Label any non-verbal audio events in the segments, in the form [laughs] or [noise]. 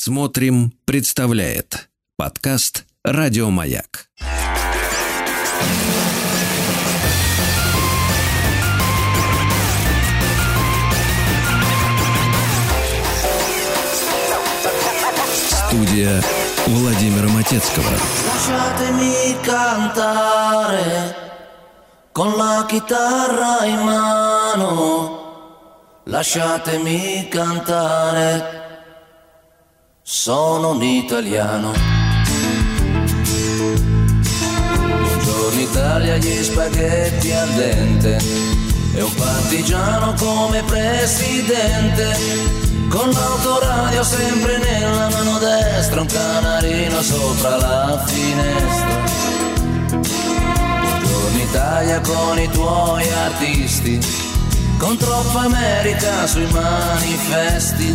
Смотрим, представляет подкаст Радиомаяк. Студия Владимира Матецкого. Con la chitarra in mano. Lasciatemi cantare. Sono un italiano. Buongiorno Italia, gli spaghetti al dente. E un partigiano come presidente. Con l'autoradio sempre nella mano destra, un canarino sopra la finestra. Buongiorno Italia con i tuoi artisti, con troppa America sui manifesti,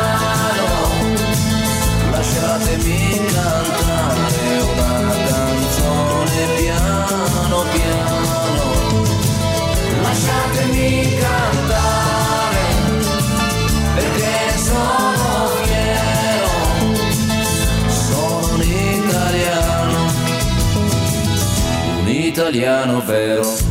Lasciatemi cantare una canzone piano piano. Lasciatemi cantare perché sono fiero, sono un italiano, un italiano vero.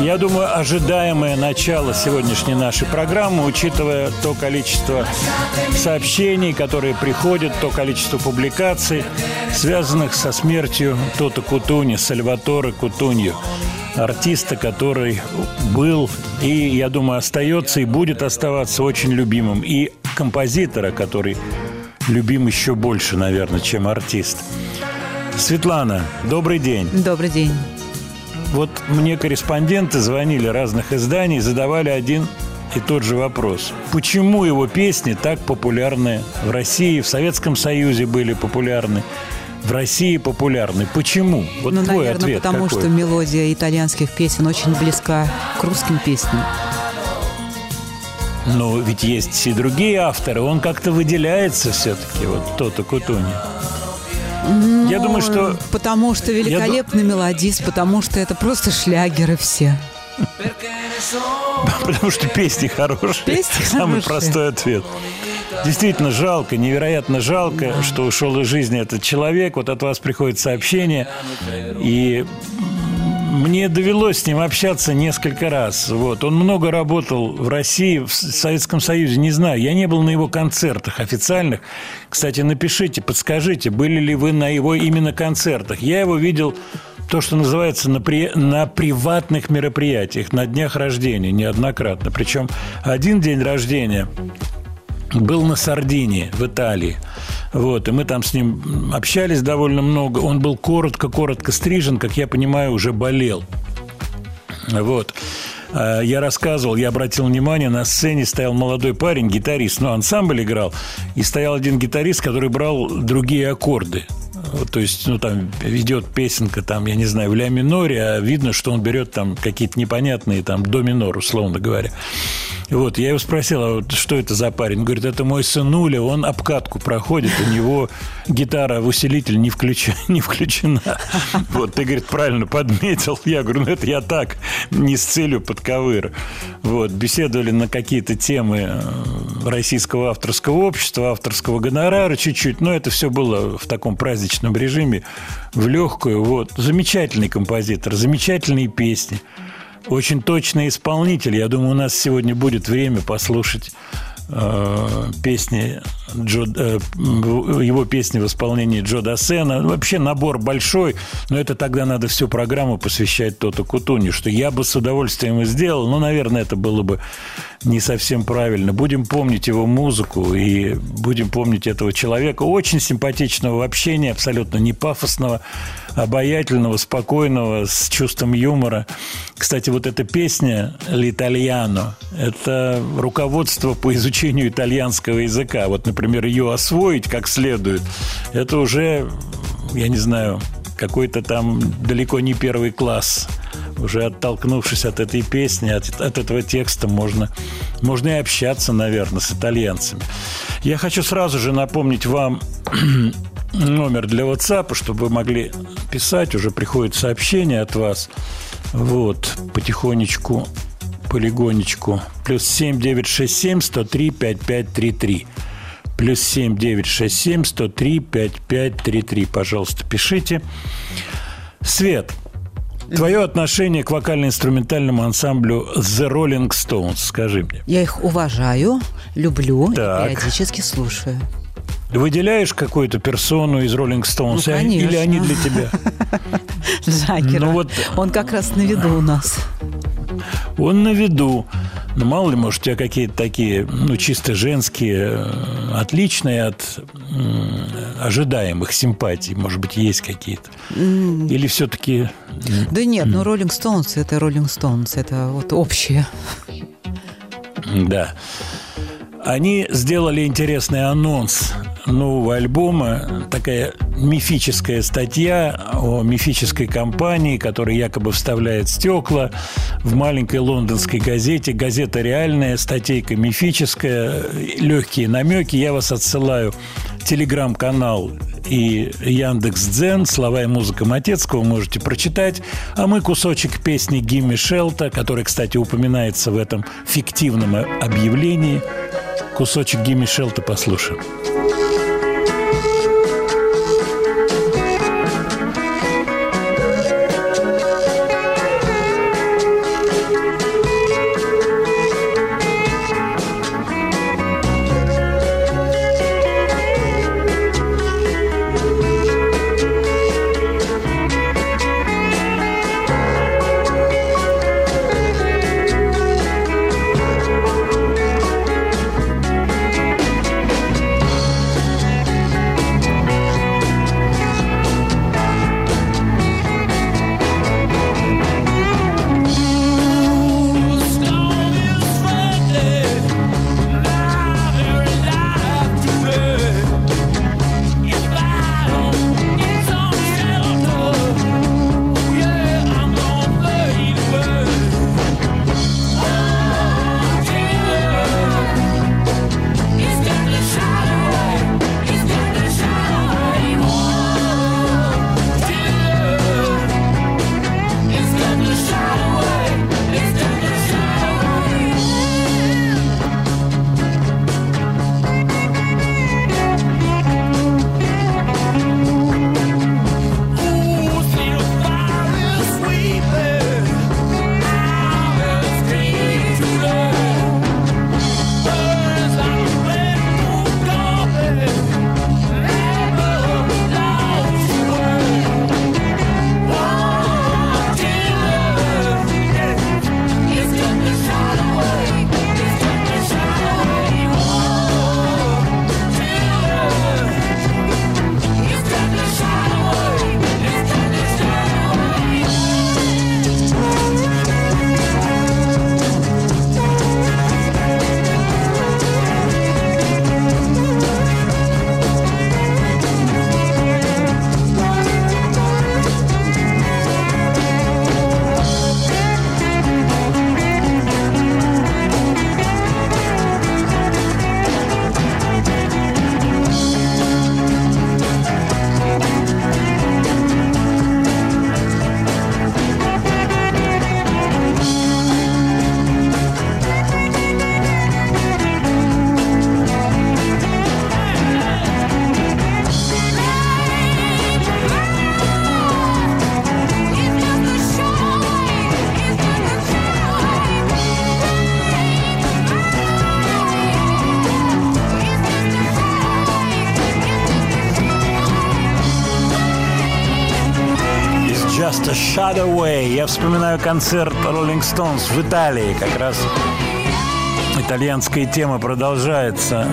Я думаю, ожидаемое начало сегодняшней нашей программы, учитывая то количество сообщений, которые приходят, то количество публикаций, связанных со смертью Тота Кутуни, Сальваторе Кутунью, артиста, который был и, я думаю, остается и будет оставаться очень любимым, и композитора, который любим еще больше, наверное, чем артист. Светлана, добрый день. Добрый день. Вот мне корреспонденты звонили разных изданий, задавали один и тот же вопрос. Почему его песни так популярны в России, в Советском Союзе были популярны, в России популярны? Почему? Вот ну, твой наверное, ответ потому какой? что мелодия итальянских песен очень близка к русским песням. Но ведь есть и другие авторы, он как-то выделяется все-таки, вот Тота Кутуни. Я думаю, что Потому что великолепный мелодист, потому что это просто шлягеры все. [laughs] Потому что песни хорошие. Песни Самый хорошие. простой ответ. Действительно жалко, невероятно жалко, что ушел из жизни этот человек. Вот от вас приходит сообщение. И мне довелось с ним общаться несколько раз. Вот. Он много работал в России, в Советском Союзе, не знаю. Я не был на его концертах официальных. Кстати, напишите, подскажите, были ли вы на его именно концертах. Я его видел то, что называется на, при... на приватных мероприятиях, на днях рождения неоднократно. Причем один день рождения был на Сардинии, в Италии. Вот, и мы там с ним общались довольно много. Он был коротко-коротко стрижен, как я понимаю, уже болел. Вот. А Я рассказывал, я обратил внимание, на сцене стоял молодой парень, гитарист, ну, ансамбль играл, и стоял один гитарист, который брал другие аккорды. То есть, ну, там идет песенка, там, я не знаю, в ля миноре, а видно, что он берет там какие-то непонятные, там, до минор, условно говоря. Вот, я его спросил, а вот что это за парень? Он говорит, это мой сынуля, он обкатку проходит, у него гитара в усилитель не, включ... [laughs] не включена. Вот, ты, говорит, правильно подметил. Я говорю, ну это я так, не с целью подковыр. Вот, беседовали на какие-то темы э, российского авторского общества, авторского гонорара чуть-чуть, но это все было в таком праздничном режиме, в легкую. Вот, замечательный композитор, замечательные песни. Очень точный исполнитель. Я думаю, у нас сегодня будет время послушать э, песни Джо, э, его песни в исполнении Джо Дассена. Вообще набор большой, но это тогда надо всю программу посвящать Тото Кутуни, что я бы с удовольствием и сделал, но, наверное, это было бы не совсем правильно. Будем помнить его музыку и будем помнить этого человека, очень симпатичного в общении, абсолютно не пафосного, обаятельного, спокойного, с чувством юмора. Кстати, вот эта песня «L'Italiano» – это руководство по изучению итальянского языка. Вот, например, например, ее освоить как следует, это уже, я не знаю, какой-то там далеко не первый класс. Уже оттолкнувшись от этой песни, от, от этого текста, можно, можно и общаться, наверное, с итальянцами. Я хочу сразу же напомнить вам [clears throat] номер для WhatsApp, чтобы вы могли писать. Уже приходит сообщение от вас. Вот, потихонечку, полигонечку. Плюс 7967 103 5533. Плюс семь девять шесть семь сто три пять пять три три. Пожалуйста, пишите. Свет, Твое отношение к вокально-инструментальному ансамблю The Rolling Stones, скажи мне. Я их уважаю, люблю так. и периодически слушаю. Выделяешь какую-то персону из Rolling Stones? Ну. Или они для тебя? [laughs] Джаггера. Ну, вот... Он как раз на виду у нас. Он на виду. Ну, мало ли, может, у тебя какие-то такие, ну, чисто женские, э, отличные от ожидаемых симпатий. Может быть, есть какие-то. Или все-таки... Да нет, ну, Rolling Stones – это Rolling Stones. Это вот общее. Да. Они сделали интересный анонс нового альбома. Такая мифическая статья о мифической компании, которая якобы вставляет стекла в маленькой лондонской газете. Газета реальная, статейка мифическая, легкие намеки. Я вас отсылаю телеграм-канал и Яндекс Дзен, слова и музыка Матецкого можете прочитать. А мы кусочек песни Гимми Шелта, который, кстати, упоминается в этом фиктивном объявлении – Кусочек Гимми Шелта послушаем. Shot Away. Я вспоминаю концерт Rolling Stones в Италии. Как раз итальянская тема продолжается.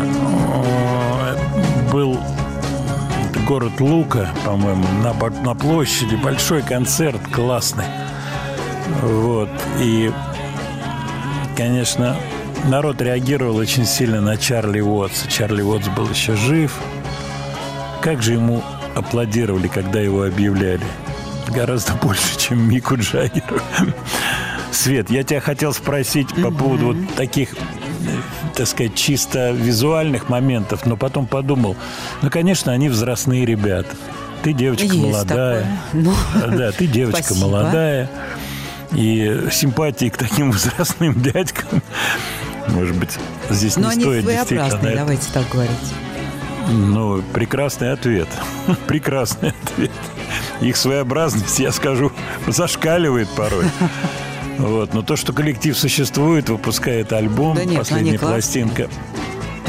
Был город Лука, по-моему, на, на площади. Большой концерт, классный. Вот. И, конечно, народ реагировал очень сильно на Чарли Уотса. Чарли Уотс был еще жив. Как же ему аплодировали, когда его объявляли? Гораздо больше, чем Мику Джаггеру. Свет, я тебя хотел спросить по поводу вот таких так сказать, чисто визуальных моментов, но потом подумал, ну, конечно, они возрастные ребята. Ты девочка Есть молодая. Ну, да, ты девочка спасибо. молодая. И симпатии к таким [laughs] возрастным дядькам, может быть, здесь Но не стоит действительно. давайте так говорить. Ну, прекрасный ответ. [laughs] прекрасный ответ. Их своеобразность, я скажу, зашкаливает порой. Вот. Но то, что коллектив существует, выпускает альбом, да нет, последняя пластинка.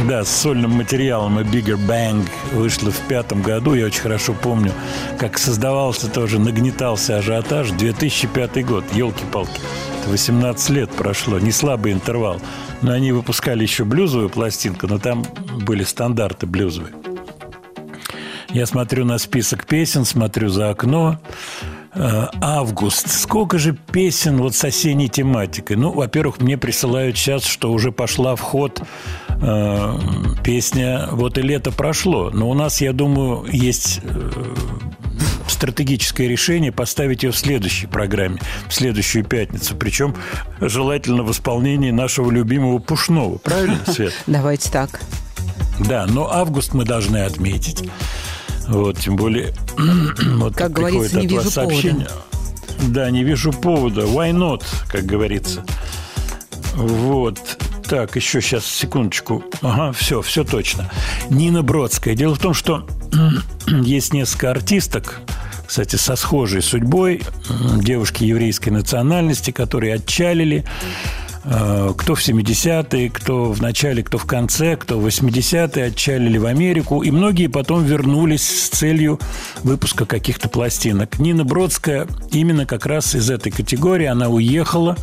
Да, с сольным материалом и Bigger Bang вышла в пятом году. Я очень хорошо помню, как создавался тоже, нагнетался ажиотаж. 2005 год, елки-палки. 18 лет прошло, не слабый интервал. Но они выпускали еще блюзовую пластинку, но там были стандарты блюзовые. Я смотрю на список песен, смотрю за окно. Э, август. Сколько же песен вот с осенней тематикой? Ну, во-первых, мне присылают сейчас, что уже пошла в ход э, песня «Вот и лето прошло». Но у нас, я думаю, есть э, стратегическое решение поставить ее в следующей программе, в следующую пятницу. Причем желательно в исполнении нашего любимого Пушного. Правильно, Свет? [laughs] Давайте так. Да, но август мы должны отметить. Вот, тем более, [clears throat] вот как говорится, не вижу сообщение. повода. Да, не вижу повода. Why not, как говорится. Вот. Так, еще сейчас, секундочку. Ага, все, все точно. Нина Бродская. Дело в том, что [clears throat] есть несколько артисток, кстати, со схожей судьбой, девушки еврейской национальности, которые отчалили кто в 70-е, кто в начале, кто в конце, кто в 80-е отчалили в Америку, и многие потом вернулись с целью выпуска каких-то пластинок. Нина Бродская именно как раз из этой категории, она уехала,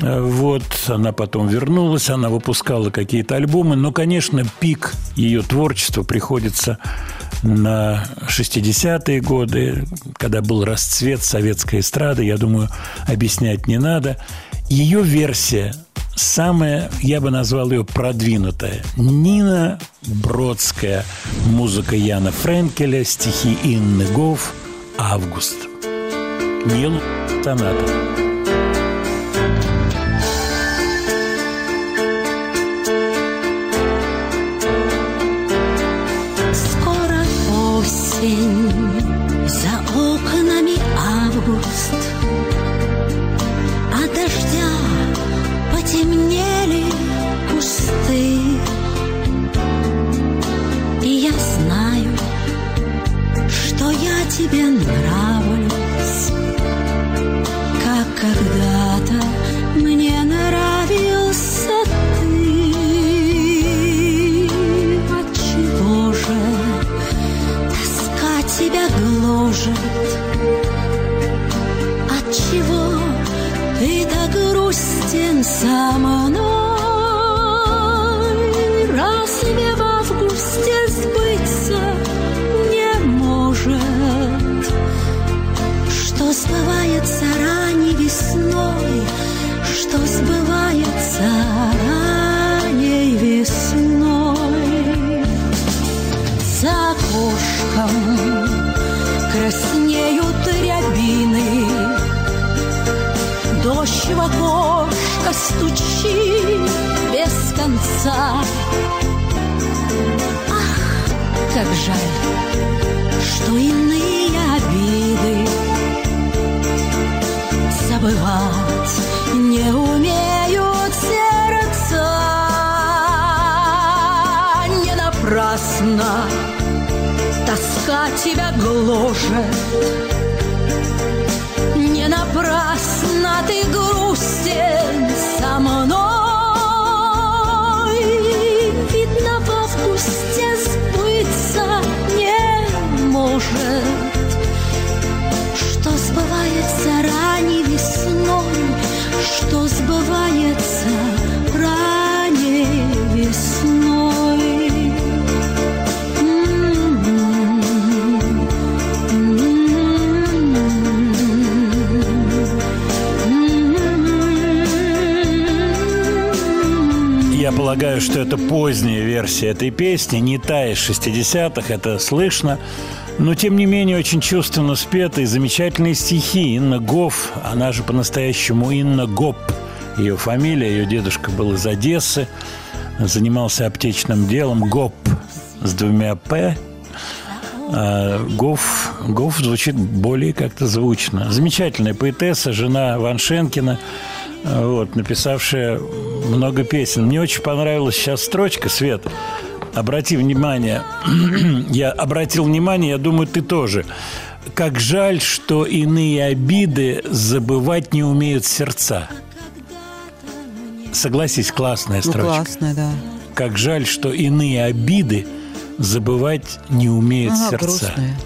э, вот, она потом вернулась, она выпускала какие-то альбомы, но, конечно, пик ее творчества приходится на 60-е годы, когда был расцвет советской эстрады, я думаю, объяснять не надо – ее версия самая, я бы назвал ее продвинутая. Нина Бродская, музыка Яна Френкеля, стихи Инны Гоф, «Август». Нил Соната. Грустен со мной Разве в августе сбыться не может. Что сбывается ранней весной Что сбывается ранней весной. За окошком краснеют рябины Дождь в окошко стучит без конца. Ах, как жаль, что иные обиды Забывать не умеют сердца. Не напрасно тоска тебя гложет не напрасно ты грустен мной. Видно, в августе сбыться не может, что сбывается ранней весной, что сбывается ранней полагаю, что это поздняя версия этой песни, не та из 60-х, это слышно. Но, тем не менее, очень чувственно спеты и замечательные стихи. Инна Гофф, она же по-настоящему Инна Гоп, ее фамилия, ее дедушка был из Одессы, занимался аптечным делом, Гоп с двумя «п», а Гоф, Гоф звучит более как-то звучно. Замечательная поэтесса, жена Ван Шенкина, вот, написавшая много песен. Мне очень понравилась сейчас строчка, Свет. Обрати внимание, [clears throat] я обратил внимание, я думаю, ты тоже. Как жаль, что иные обиды забывать не умеют сердца. Согласись, классная Ну, строчка. классная, да. Как жаль, что иные обиды забывать не умеют Она сердца. грустная.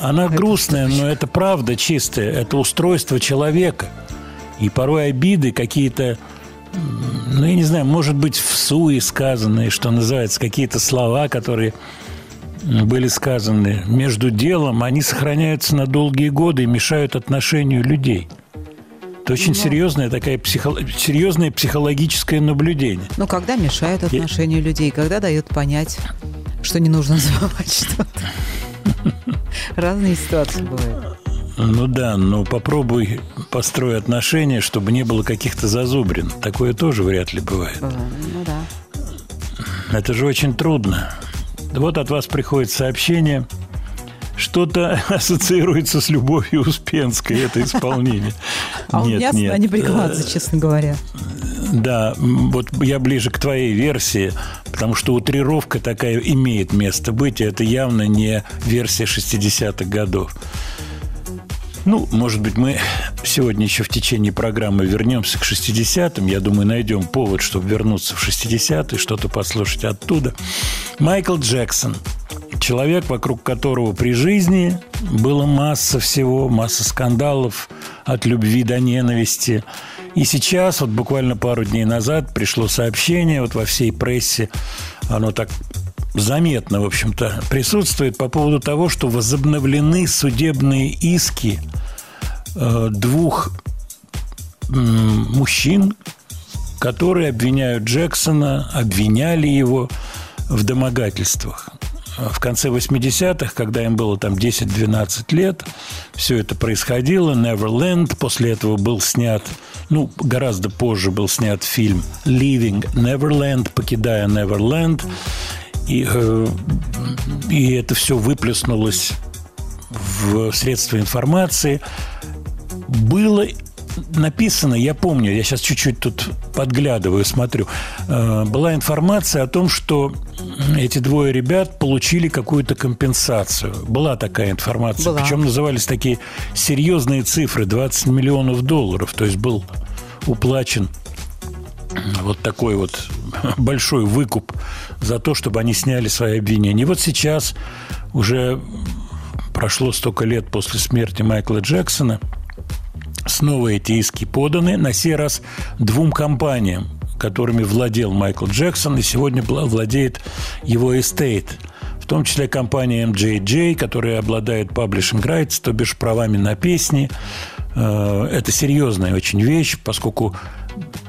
Она грустная, но это правда чистая. Это устройство человека. И порой обиды какие-то, ну, я не знаю, может быть, в суе сказанные, что называется, какие-то слова, которые были сказаны между делом, они сохраняются на долгие годы и мешают отношению людей. Это очень серьезное, такая психо... серьезное психологическое наблюдение. Ну, когда мешают отношению людей, когда дают понять, что не нужно [laughs] забывать что-то. Разные ситуации бывают. Ну да, но попробуй построй отношения, чтобы не было каких-то зазубрин. Такое тоже вряд ли бывает. Бывает. Ну да. Это же очень трудно. Вот от вас приходит сообщение. Что-то [laughs] ассоциируется с Любовью Успенской, это исполнение. [laughs] А у меня сюда не прикладывается, честно говоря. Да, вот я ближе к твоей версии, потому что утрировка такая имеет место быть, и это явно не версия 60-х годов. Ну, может быть, мы сегодня еще в течение программы вернемся к 60-м. Я думаю, найдем повод, чтобы вернуться в 60-е, что-то послушать оттуда. Майкл Джексон. Человек, вокруг которого при жизни было масса всего, масса скандалов от любви до ненависти. И сейчас, вот буквально пару дней назад, пришло сообщение вот во всей прессе, оно так заметно, в общем-то, присутствует по поводу того, что возобновлены судебные иски э, двух мужчин, которые обвиняют Джексона, обвиняли его в домогательствах. В конце 80-х, когда им было там 10-12 лет, все это происходило. Neverland. После этого был снят, ну, гораздо позже был снят фильм Leaving Neverland, покидая Neverland. И, э, и это все выплеснулось в средства информации. Было написано, я помню, я сейчас чуть-чуть тут подглядываю, смотрю, э, была информация о том, что эти двое ребят получили какую-то компенсацию. Была такая информация. Была. Причем назывались такие серьезные цифры, 20 миллионов долларов. То есть был уплачен [clears throat] вот такой вот [laughs] большой выкуп за то, чтобы они сняли свои обвинения. И вот сейчас уже прошло столько лет после смерти Майкла Джексона, снова эти иски поданы, на сей раз двум компаниям, которыми владел Майкл Джексон, и сегодня вла- владеет его estate. В том числе компания MJJ, которая обладает publishing rights, то бишь правами на песни. Э, Это серьезная очень вещь, поскольку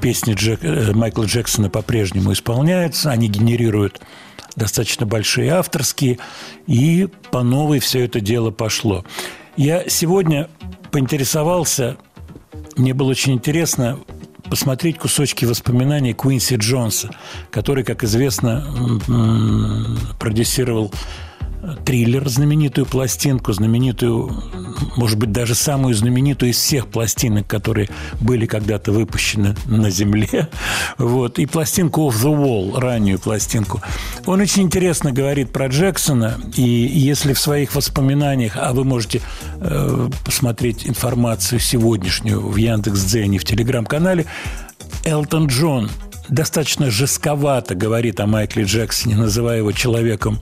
песни Джек- э, Майкла Джексона по-прежнему исполняются, они генерируют достаточно большие авторские, и по новой все это дело пошло. Я сегодня поинтересовался, мне было очень интересно посмотреть кусочки воспоминаний Куинси Джонса, который, как известно, продюсировал триллер, знаменитую пластинку, знаменитую, может быть, даже самую знаменитую из всех пластинок, которые были когда-то выпущены на Земле. [laughs] Вот. И пластинку Off the Wall, раннюю пластинку. Он очень интересно говорит про Джексона, и если в своих воспоминаниях, а вы можете э, посмотреть информацию сегодняшнюю в Яндекс.Дзене, в Телеграм-канале, Элтон Джон достаточно жестковато говорит о Майкле Джексоне, называя его человеком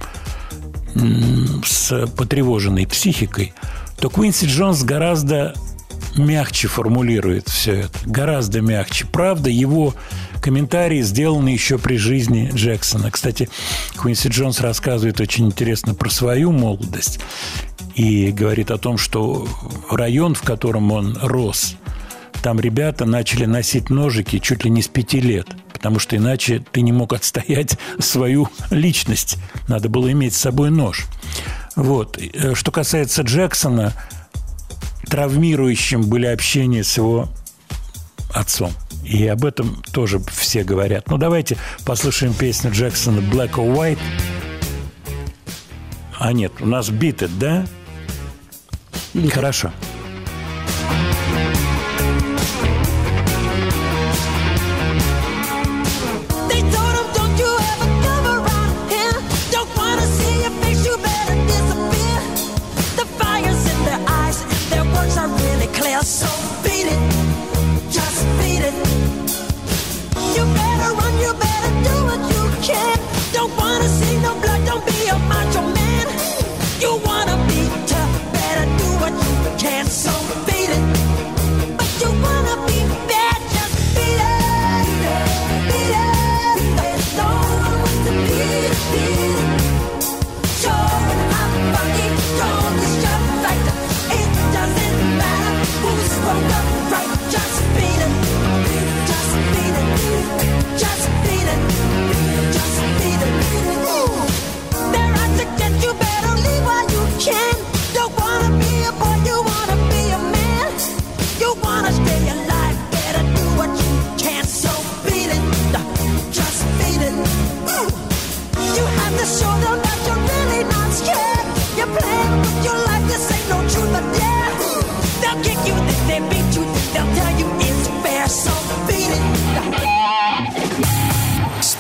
с потревоженной психикой, то Куинси Джонс гораздо мягче формулирует все это. Гораздо мягче. Правда, его комментарии сделаны еще при жизни Джексона. Кстати, Куинси Джонс рассказывает очень интересно про свою молодость и говорит о том, что район, в котором он рос, там ребята начали носить ножики чуть ли не с пяти лет, потому что иначе ты не мог отстоять [laughs] свою личность. Надо было иметь с собой нож. Вот. Э, что касается Джексона, травмирующим были общения с его отцом. И об этом тоже все говорят. Ну, давайте послушаем песню Джексона «Black or White». А нет, у нас «Beat It», да? Beat Хорошо. So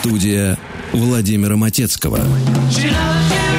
Студия Владимира Матецкого. She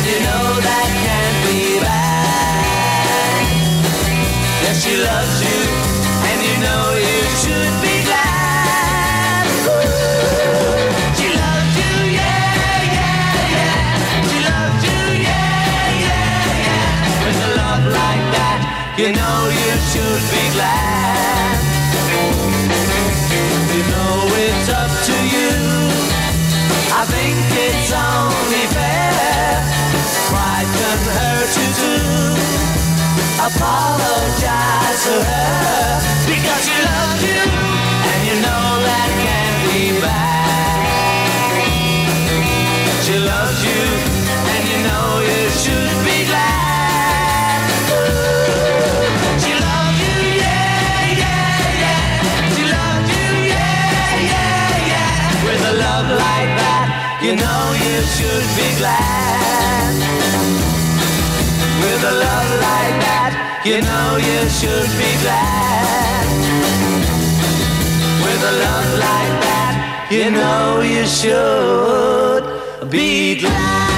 and you know that can't be bad. Yes, she loves you, and you know you should be glad. Ooh, She you, yeah, yeah, yeah. She you, yeah, yeah, yeah. With a love like that, you know you should be to her because she loves you, and you know that can't be bad. She loves you, and you know you should be glad. She loves you, yeah, yeah, yeah. She loves you, yeah, yeah, yeah. With a love like that, you know you should be glad. With a love you know you should be glad. With a love like that, you know you should be glad.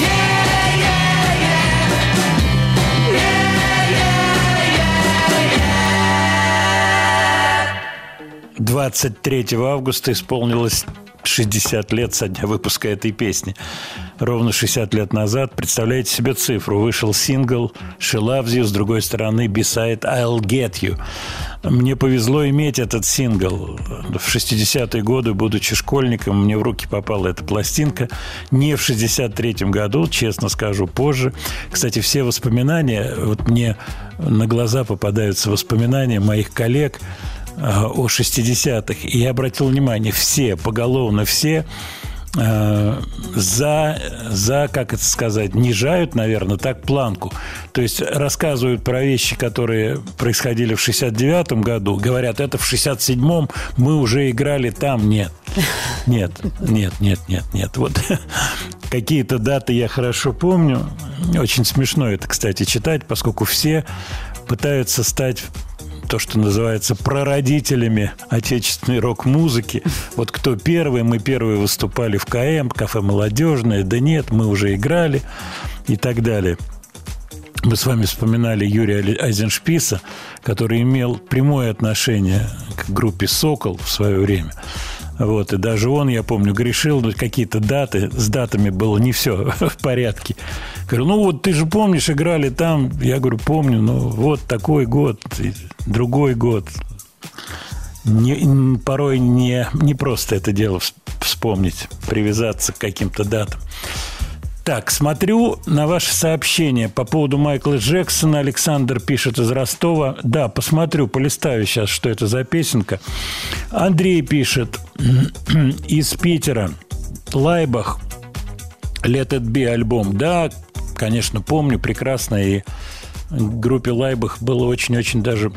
Yeah. 23 августа исполнилось 60 лет со дня выпуска этой песни. Ровно 60 лет назад, представляете себе цифру, вышел сингл «She Loves You», с другой стороны «Beside I'll Get You». Мне повезло иметь этот сингл. В 60-е годы, будучи школьником, мне в руки попала эта пластинка. Не в 63-м году, честно скажу, позже. Кстати, все воспоминания, вот мне на глаза попадаются воспоминания моих коллег о 60-х. И я обратил внимание, все, поголовно все, э, за, за, как это сказать, нижают, наверное, так планку. То есть рассказывают про вещи, которые происходили в 69-м году, говорят, это в 67-м мы уже играли там. Нет. Нет, нет, нет, нет, нет. Вот [laughs] какие-то даты я хорошо помню. Очень смешно это, кстати, читать, поскольку все пытаются стать то, что называется прародителями отечественной рок-музыки. Вот кто первый, мы первые выступали в КМ, кафе «Молодежное», да нет, мы уже играли и так далее. Мы с вами вспоминали Юрия Айзеншписа, который имел прямое отношение к группе «Сокол» в свое время. Вот, и даже он, я помню, грешил, но какие-то даты, с датами было не все [laughs] в порядке. Говорю, ну вот ты же помнишь, играли там. Я говорю, помню, но вот такой год, другой год. Не, порой не, не просто это дело вспомнить, привязаться к каким-то датам. Так, смотрю на ваши сообщения по поводу Майкла Джексона. Александр пишет из Ростова. Да, посмотрю, полистаю сейчас, что это за песенка. Андрей пишет [clears throat] из Питера. Лайбах. Let It Be альбом. Да, конечно, помню прекрасно. И группе Лайбах было очень-очень даже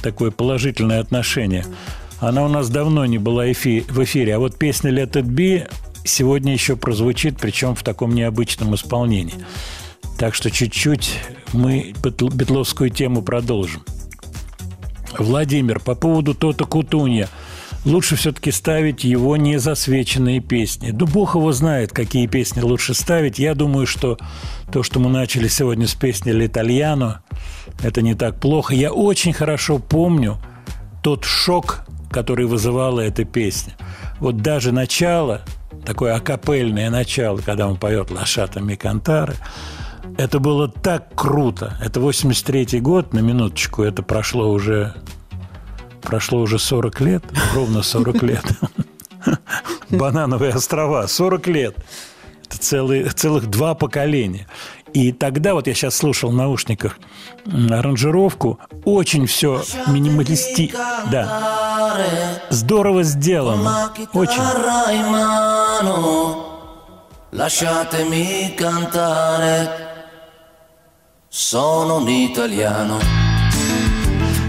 такое положительное отношение. Она у нас давно не была в эфире. А вот песня Let It Be сегодня еще прозвучит, причем в таком необычном исполнении. Так что чуть-чуть мы бетловскую тему продолжим. Владимир, по поводу Тота Кутунья. Лучше все-таки ставить его незасвеченные песни. Да бог его знает, какие песни лучше ставить. Я думаю, что то, что мы начали сегодня с песни «L'Итальяно», это не так плохо. Я очень хорошо помню тот шок, который вызывала эта песня. Вот даже начало – такое акапельное начало, когда он поет «Лошата Микантары». Это было так круто. Это 83-й год, на минуточку, это прошло уже, прошло уже 40 лет, ровно 40 лет. [laughs] Банановые острова, 40 лет. Это целые, целых два поколения. И тогда, вот я сейчас слушал в наушниках аранжировку, очень все минималисти... Да. Здорово сделано. Очень. Lasciatemi cantare, sono un italiano.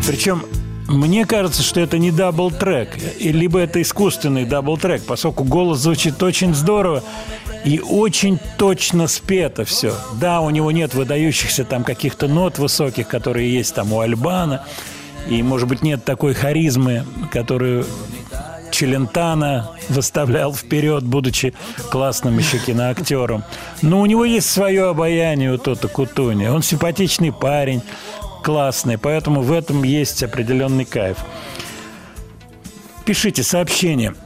Причем мне кажется, что это не double track, либо это искусственный double track, поскольку голос звучит очень здорово, и очень точно спето все. Да, у него нет выдающихся там каких-то нот высоких, которые есть там у Аль Бано. И, может быть, нет такой харизмы, которую Челентано выставлял вперед, будучи классным еще киноактером. Но у него есть свое обаяние у Тота Кутуни. Он симпатичный парень, классный, поэтому в этом есть определенный кайф. Пишите сообщения –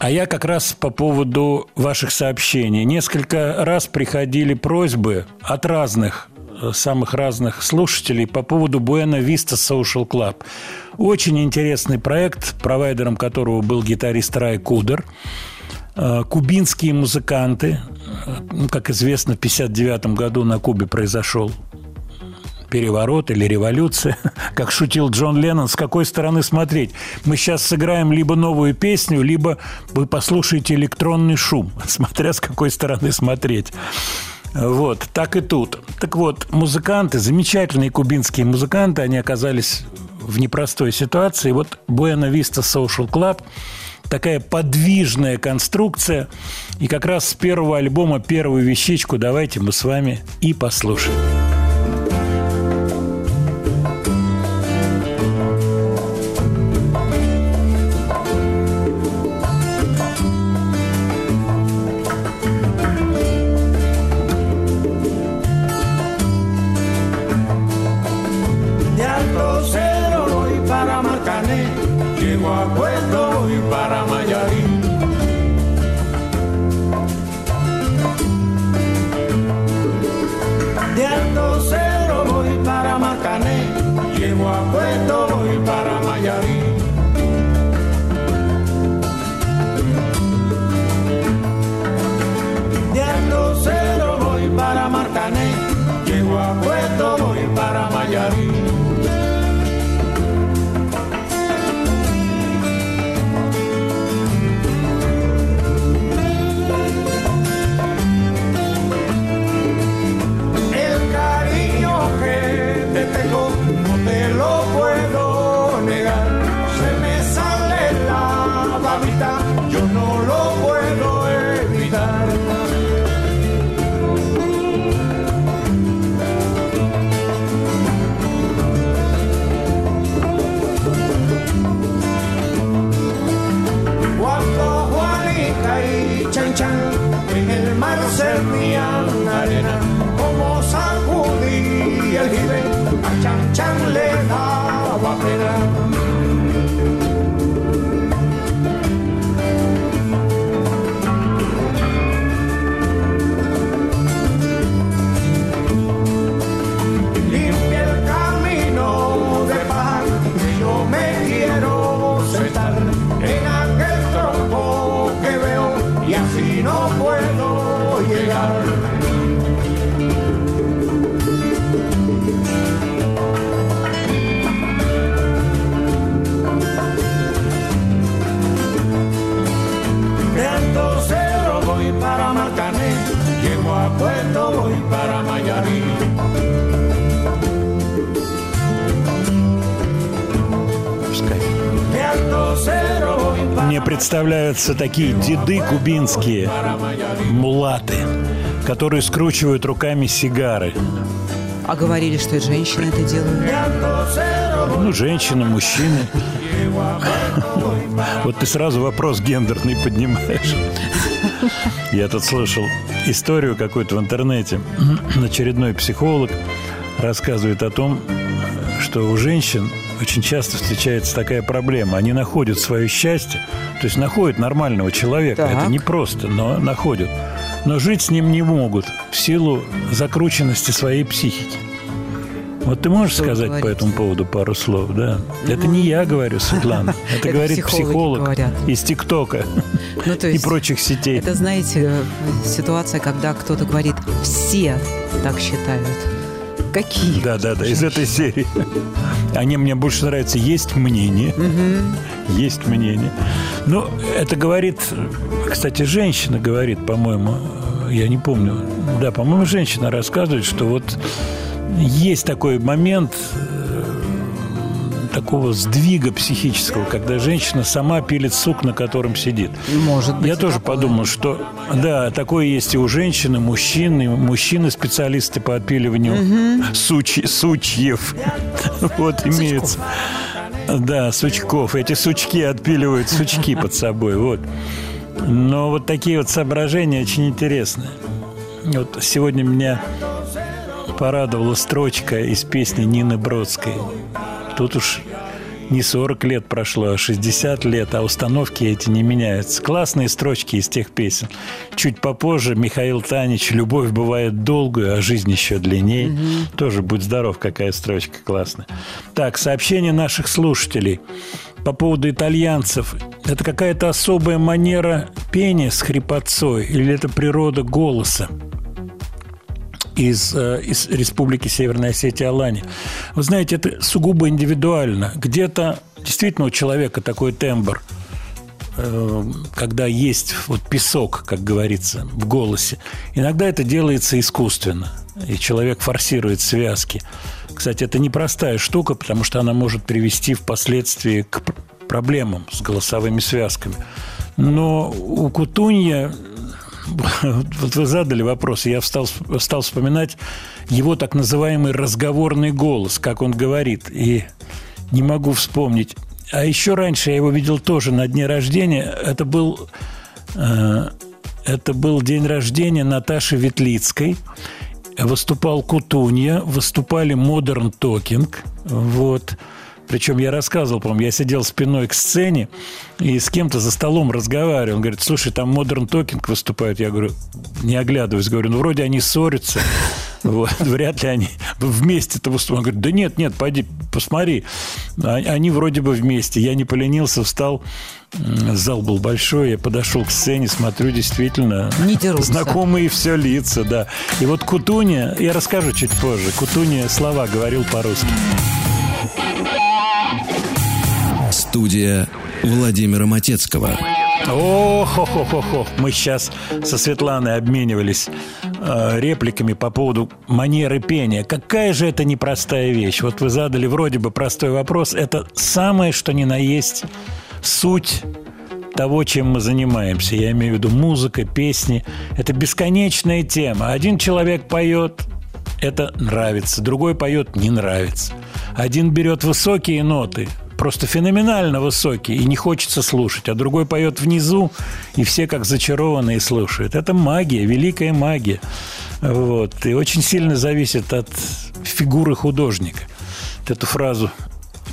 а я как раз по поводу ваших сообщений. Несколько раз приходили просьбы от разных, самых разных слушателей по поводу Buena Vista Social Club. Очень интересный проект, провайдером которого был гитарист Рай Кудер. Э, кубинские музыканты, э, как известно, в 1959 году на Кубе произошел переворот или революция. [laughs] Как шутил Джон Леннон, с какой стороны смотреть? Мы сейчас сыграем либо новую песню, либо вы послушаете электронный шум, [laughs] смотря с какой стороны смотреть. Вот, так и тут. Так вот, музыканты, замечательные кубинские музыканты, они оказались в непростой ситуации. Вот Buena Vista Social Club такая подвижная конструкция. И как раз с первого альбома первую вещичку давайте мы с вами и послушаем. Представляются такие деды кубинские, мулаты, которые скручивают руками сигары. А говорили, что и женщины это делают. Ну, женщины, мужчины. [laughs] Вот ты сразу вопрос гендерный поднимаешь. Я тут слышал историю какую-то в интернете. Очередной психолог рассказывает о том, что у женщин очень часто встречается такая проблема. Они находят свое счастье, то есть находят нормального человека. Так. Это непросто, но находят. Но жить с ним не могут в силу закрученности своей психики. Вот ты можешь Что сказать по говорите? этому поводу пару слов, да? Это не я говорю, Светлана. [laughs] Это Это говорит психолог говорят. из ТикТока [laughs] Ну, и прочих сетей. Это, знаете, э, ситуация, когда кто-то говорит, все так считают. Какие? Да, да, да, из этой серии. Они мне больше нравятся. Есть мнение. Есть мнение. Ну, это говорит, кстати, женщина говорит, по-моему, я не помню. Да, по-моему, женщина рассказывает, что вот есть такой момент такого сдвига психического, когда женщина сама пилит сук, на котором сидит. Может быть. Я тоже такое. подумал, что да, такое есть и у женщин, и мужчин, и мужчины специалисты по отпиливанию сучи- сучьев. Вот имеется. Да, сучков. Эти сучки отпиливают сучки под собой. Вот. Но вот такие вот соображения очень интересные. Вот сегодня меня порадовала строчка из песни Нины Бродской. Тут уж не 40 лет прошло, а 60 лет, а установки эти не меняются. Классные строчки из тех песен. Чуть попозже Михаил Танич «Любовь бывает долгую, а жизнь еще длиннее». Тоже «Будь здоров», какая строчка классная. Так, сообщение наших слушателей по поводу итальянцев. Это какая-то особая манера пения с хрипотцой или это природа голоса? Из, э, из Республики Северная Осетия Алания. Вы знаете, это сугубо индивидуально. Где-то действительно у человека такой тембр, э, когда есть вот песок, как говорится, в голосе. Иногда это делается искусственно, и человек форсирует связки. Кстати, это непростая штука, потому что она может привести впоследствии к пр- проблемам с голосовыми связками. Но у Кутунья вот вы задали вопрос, я встал, стал вспоминать его так называемый разговорный голос, как он говорит, и не могу вспомнить. А еще раньше я его видел тоже на дне рождения. Это был, э, это был день рождения Наташи Ветлицкой. Выступал Кутунья, выступали Modern Talking. Вот. Причем я рассказывал, по-моему, я сидел спиной к сцене и с кем-то за столом разговаривал. Он говорит, слушай, там Modern Talking выступают. Я говорю, не оглядываюсь, говорю, ну вроде они ссорятся. [laughs] Вот, вряд ли они вместе-то выступают. Он говорит, да нет, нет, пойди, посмотри. А- Они вроде бы вместе. Я не поленился, встал. Зал был большой, я подошел к сцене, смотрю, действительно, Не дерутся. знакомые все лица, да. И вот Кутуня, я расскажу чуть позже, Кутуня слова говорил по-русски. Студия Владимира Матецкого. о хо хо хо хо Мы сейчас со Светланой обменивались э, репликами по поводу манеры пения. Какая же это непростая вещь? Вот вы задали вроде бы простой вопрос. Это самое, что ни на есть суть того, чем мы занимаемся. Я имею в виду музыка, песни. Это бесконечная тема. Один человек поет, это нравится, другой поет, не нравится. Один берет высокие ноты, просто феноменально высокий, и не хочется слушать, а другой поет внизу, и все как зачарованные слушают. Это магия, великая магия. Вот. И очень сильно зависит от фигуры художника. Вот эту фразу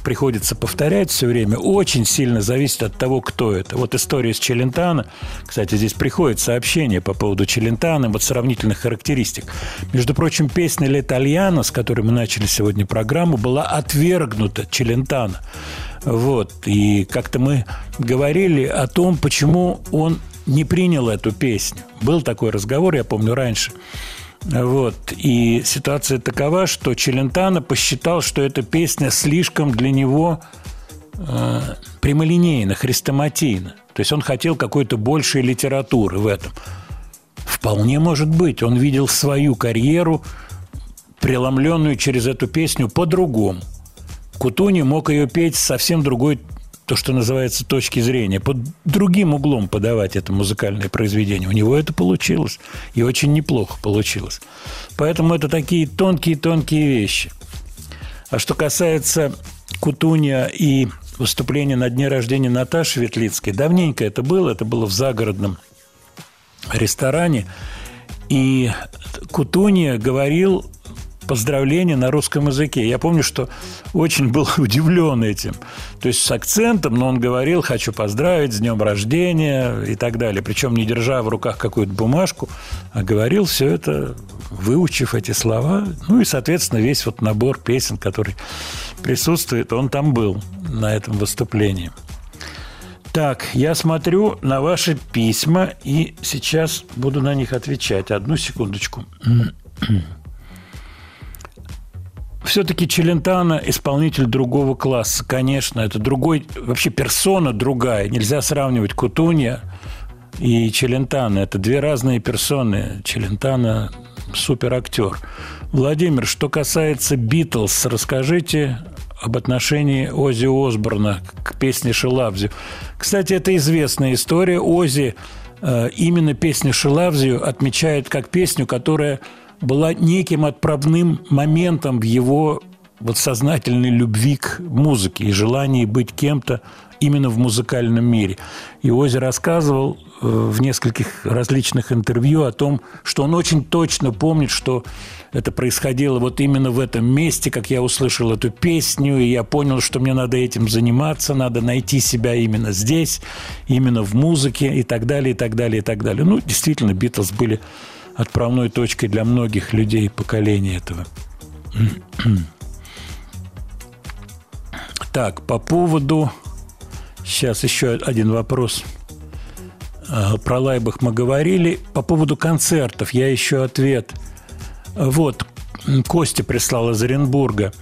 приходится повторять все время, очень сильно зависит от того, кто это. Вот история с Челентано. Кстати, здесь приходит сообщение по поводу Челентано, вот сравнительных характеристик. Между прочим, песня «Летальяно», с которой мы начали сегодня программу, была отвергнута Челентано. Вот. И как-то мы говорили о том, почему он не принял эту песню. Был такой разговор, я помню, раньше – вот. И ситуация такова, что Челентано посчитал, что эта песня слишком для него э, прямолинейна, хрестоматийна. То есть он хотел какой-то большей литературы в этом. Вполне может быть. Он видел свою карьеру, преломленную через эту песню, по-другому. Кутуни мог ее петь совсем другой то, что называется, точки зрения, под другим углом подавать это музыкальное произведение. У него это получилось. И очень неплохо получилось. Поэтому это такие тонкие-тонкие вещи. А что касается Кутуния и выступления на дне рождения Наташи Ветлицкой, давненько это было, это было в загородном ресторане, и Кутуния говорил поздравления на русском языке. Я помню, что очень был [laughs] удивлен этим. То есть с акцентом, но он говорил, хочу поздравить с днем рождения и так далее. Причем не держа в руках какую-то бумажку, а говорил все это, выучив эти слова. Ну и, соответственно, весь вот набор песен, который присутствует, он там был на этом выступлении. Так, я смотрю на ваши письма и сейчас буду на них отвечать. Одну секундочку. Все-таки Челентано исполнитель другого класса, конечно. Это другой, вообще персона другая. Нельзя сравнивать Кутунья и Челентано. Это две разные персоны. Челентано супер актер. Владимир, что касается Битлз, расскажите об отношении Ози Осборна к песне «Шелавзю». Кстати, это известная история. Ози э, именно песню «Шелавзю» отмечает как песню, которая была неким отправным моментом в его вот сознательной любви к музыке и желании быть кем-то именно в музыкальном мире. И Ози рассказывал э, в нескольких различных интервью о том, что он очень точно помнит, что это происходило вот именно в этом месте, как я услышал эту песню, и я понял, что мне надо этим заниматься, надо найти себя именно здесь, именно в музыке и так далее, и так далее, и так далее. Ну, действительно, Битлз были отправной точкой для многих людей поколения этого. [clears throat] Так, по поводу... Сейчас еще один вопрос. А, про Лайбах мы говорили. По поводу концертов я еще ответ. Вот, Костя прислал из Оренбурга.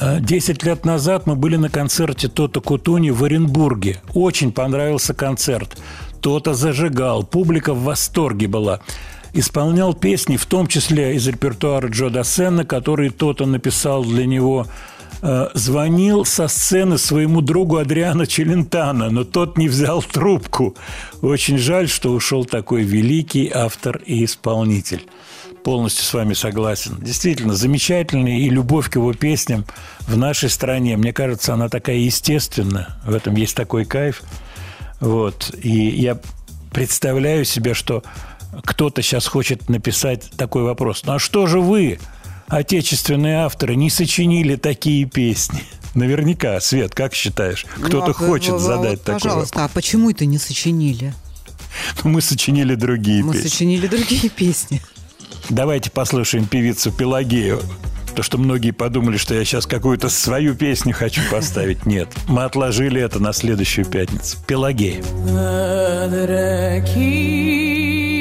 А, десять лет назад мы были на концерте Тота Кутуни в Оренбурге. Очень понравился концерт. Тота зажигал, публика в восторге была исполнял песни, в том числе из репертуара Джо Дассена, который тот он написал для него э, звонил со сцены своему другу Адриана Челентано, но тот не взял трубку. Очень жаль, что ушел такой великий автор и исполнитель. Полностью с вами согласен. Действительно, замечательный, и любовь к его песням в нашей стране, мне кажется, она такая естественная. В этом есть такой кайф. Вот. И я представляю себе, что кто-то сейчас хочет написать такой вопрос. Ну а что же вы, отечественные авторы, не сочинили такие песни? Наверняка, Свет, как считаешь? Кто-то Ну, а, хочет вот, задать вот, такой Пожалуйста, вопрос. а почему это не сочинили? Ну, мы сочинили другие Мы песни. сочинили другие песни. Давайте послушаем певицу Пелагею. То, что многие подумали, что я сейчас какую-то свою песню хочу поставить. Нет, мы отложили это на следующую пятницу. Пелагея.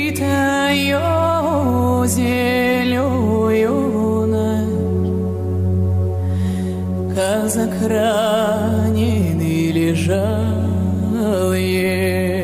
Ракитаю зеленой, Казак раненый лежал, е-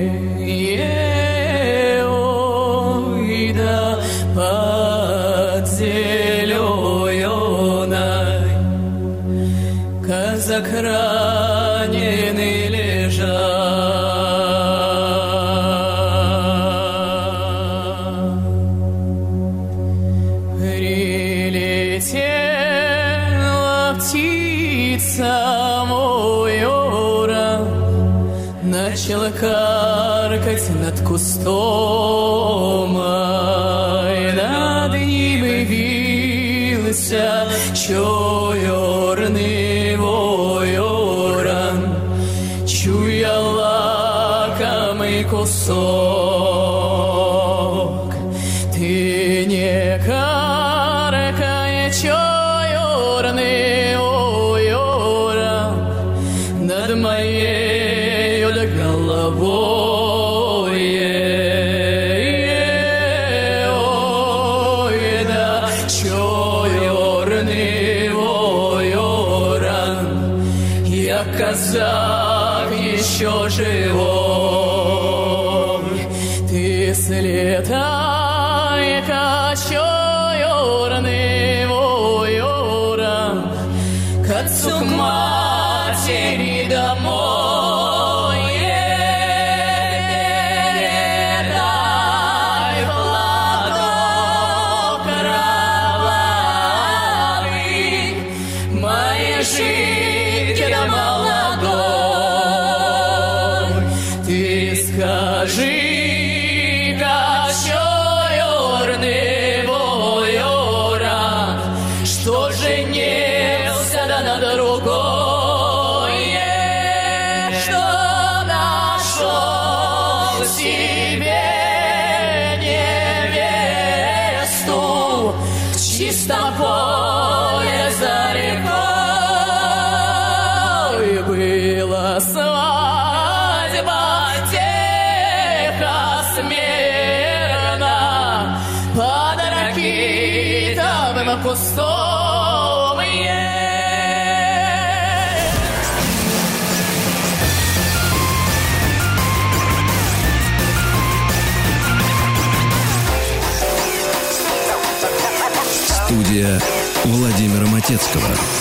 Владимира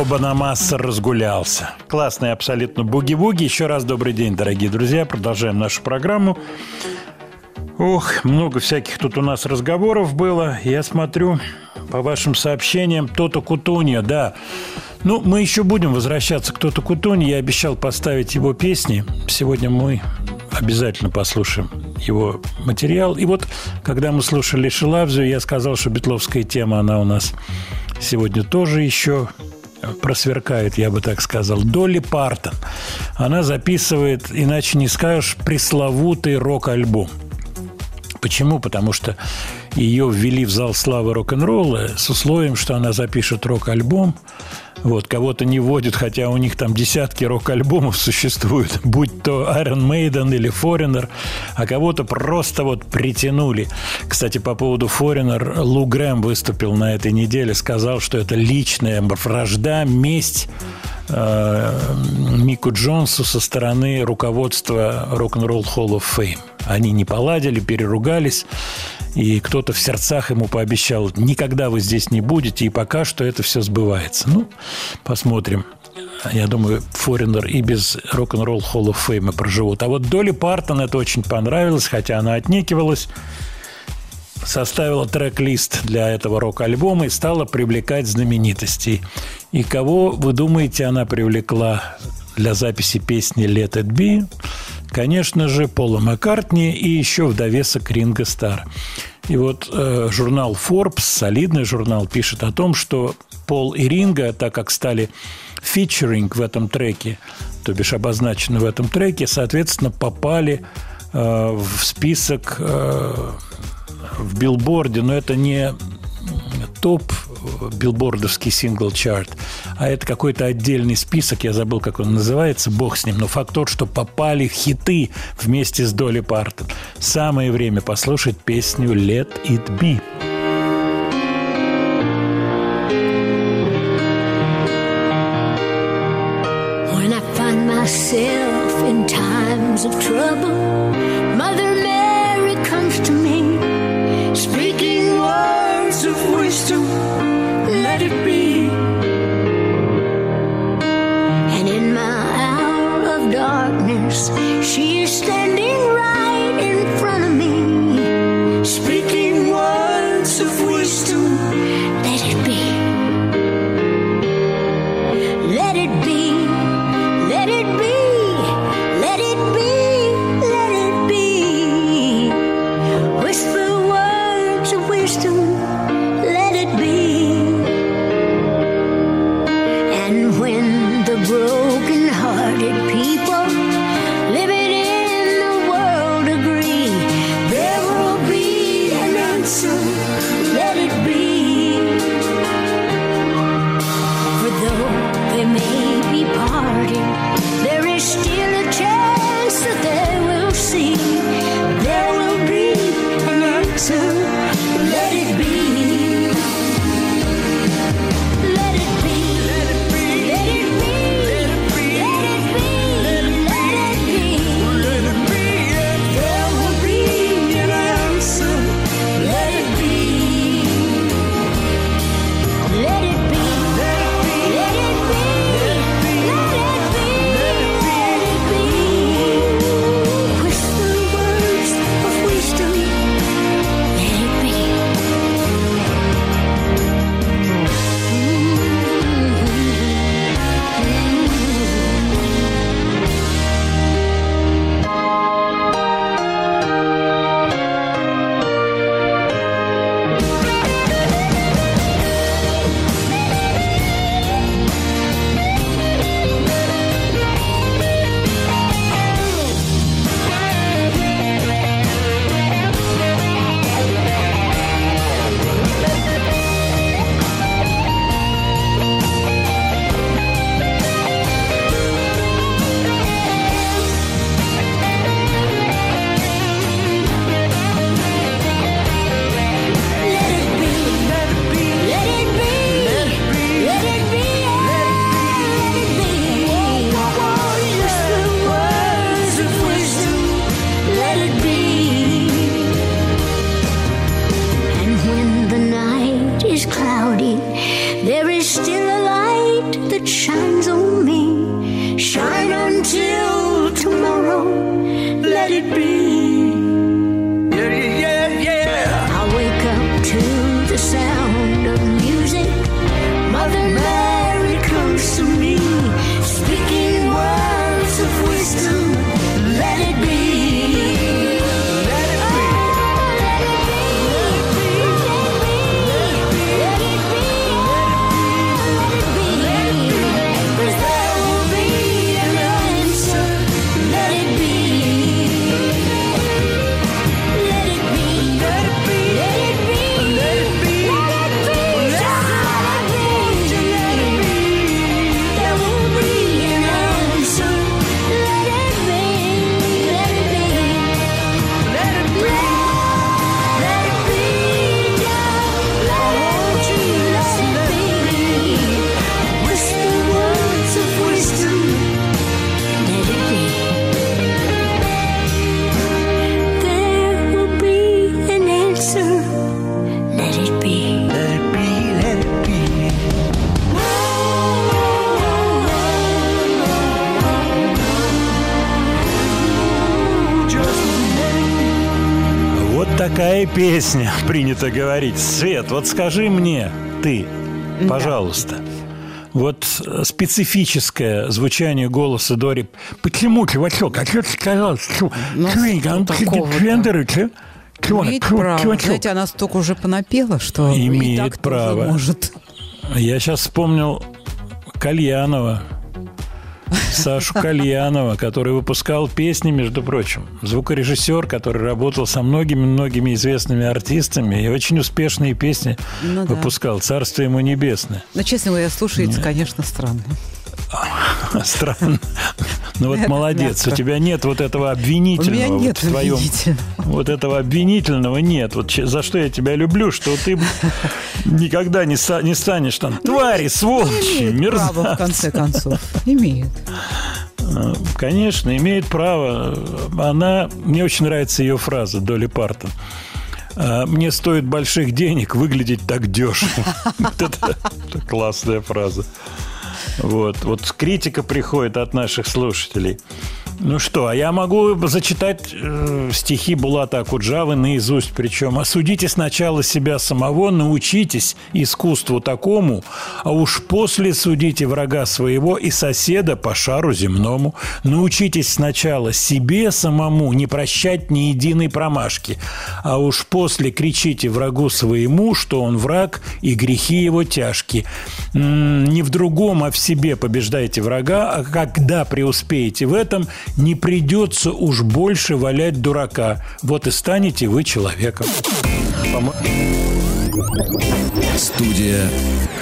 Джо Банамасса разгулялся. Классный абсолютно буги-буги. Еще раз добрый день, дорогие друзья. Продолжаем нашу программу. Ох, много всяких тут у нас разговоров было. Я смотрю по вашим сообщениям. Тото Кутунья, да. Ну, мы еще будем возвращаться к Тото Кутунье. Я обещал поставить его песни. Сегодня мы обязательно послушаем его материал. И вот, когда мы слушали Шилавзию, я сказал, что битловская тема, она у нас сегодня тоже еще просверкает, я бы так сказал. Долли Партон. Она записывает, иначе не скажешь, пресловутый рок-альбом. Почему? Потому что ее ввели в зал славы рок-н-ролла с условием, что она запишет рок-альбом. Вот, кого-то не вводят, хотя у них там десятки рок-альбомов существуют, [laughs] будь то Iron Maiden или Foreigner, а кого-то просто вот притянули. Кстати, по поводу Foreigner, Лу Грэм выступил на этой неделе, сказал, что это личная вражда, месть э, Мику Джонсу со стороны руководства Rock'n'Roll Hall of Fame. Они не поладили, переругались, и кто-то в сердцах ему пообещал, никогда вы здесь не будете, и пока что это все сбывается. Ну, посмотрим. Я думаю, Форинер и без рок-н-ролл Hall of Fame проживут. А вот Долли Партон это очень понравилось, хотя она отнекивалась составила трек-лист для этого рок-альбома и стала привлекать знаменитостей. И кого, вы думаете, она привлекла для записи песни «Let it be»? Конечно же, Пола Маккартни и еще в довесок Ринга Стар. И вот э, журнал Forbes, солидный журнал, пишет о том, что Пол и Ринга, так как стали фичеринг в этом треке, то бишь обозначены в этом треке, соответственно, попали э, в список э, в билборде, но это не топ билбордовский сингл-чарт, а это какой-то отдельный список, я забыл, как он называется, бог с ним, но факт тот, что попали хиты вместе с Долли Партон. Самое время послушать песню «Let it be». Песня, [laughs] принято говорить. Свет, вот скажи мне, ты, пожалуйста, вот э, специфическое звучание голоса Дори. Почему, чувачок? А что ты сказал? Чё- чё? Гендеры, чё? Чё- Имеет чё- право. чувачок? Знаете, она столько уже понапела, что Имеет так право. может. Я сейчас вспомнил Кальянова. Сашу [laughs] Кальянова, который выпускал песни, между прочим. Звукорежиссер, который работал со многими-многими известными артистами и очень успешные песни Ну да. выпускал. Царство ему небесное. Но, честно говоря, слушается, конечно, странно. [laughs] Странно. Ну вот Это молодец. У мягко. тебя нет вот этого У обвинительного. меня вот нет в твоем- обвинительного. Вот этого обвинительного нет. Вот за что я тебя люблю, что ты никогда не, не станешь там твари, сволочи, Ну, Имеет право, в мерзавцы. конце концов. Имеет. Э, Конечно, имеет право. Она, мне очень нравится ее фраза Доли Партон. Э, Мне стоит больших денег выглядеть так дешево. [laughs] Это классная фраза. Вот, вот критика приходит от наших слушателей. Ну что, а я могу зачитать э, стихи Булата Акуджавы наизусть, причем осудите сначала себя самого, научитесь искусству такому, а уж после судите врага своего и соседа по шару земному. Научитесь сначала себе самому не прощать ни единой промашки, а уж после кричите врагу своему, что он враг и грехи его тяжкие. М, Не в другом, а в себе побеждайте врага, а когда преуспеете в этом, не придется уж больше валять дурака. Вот и станете вы человеком. Студия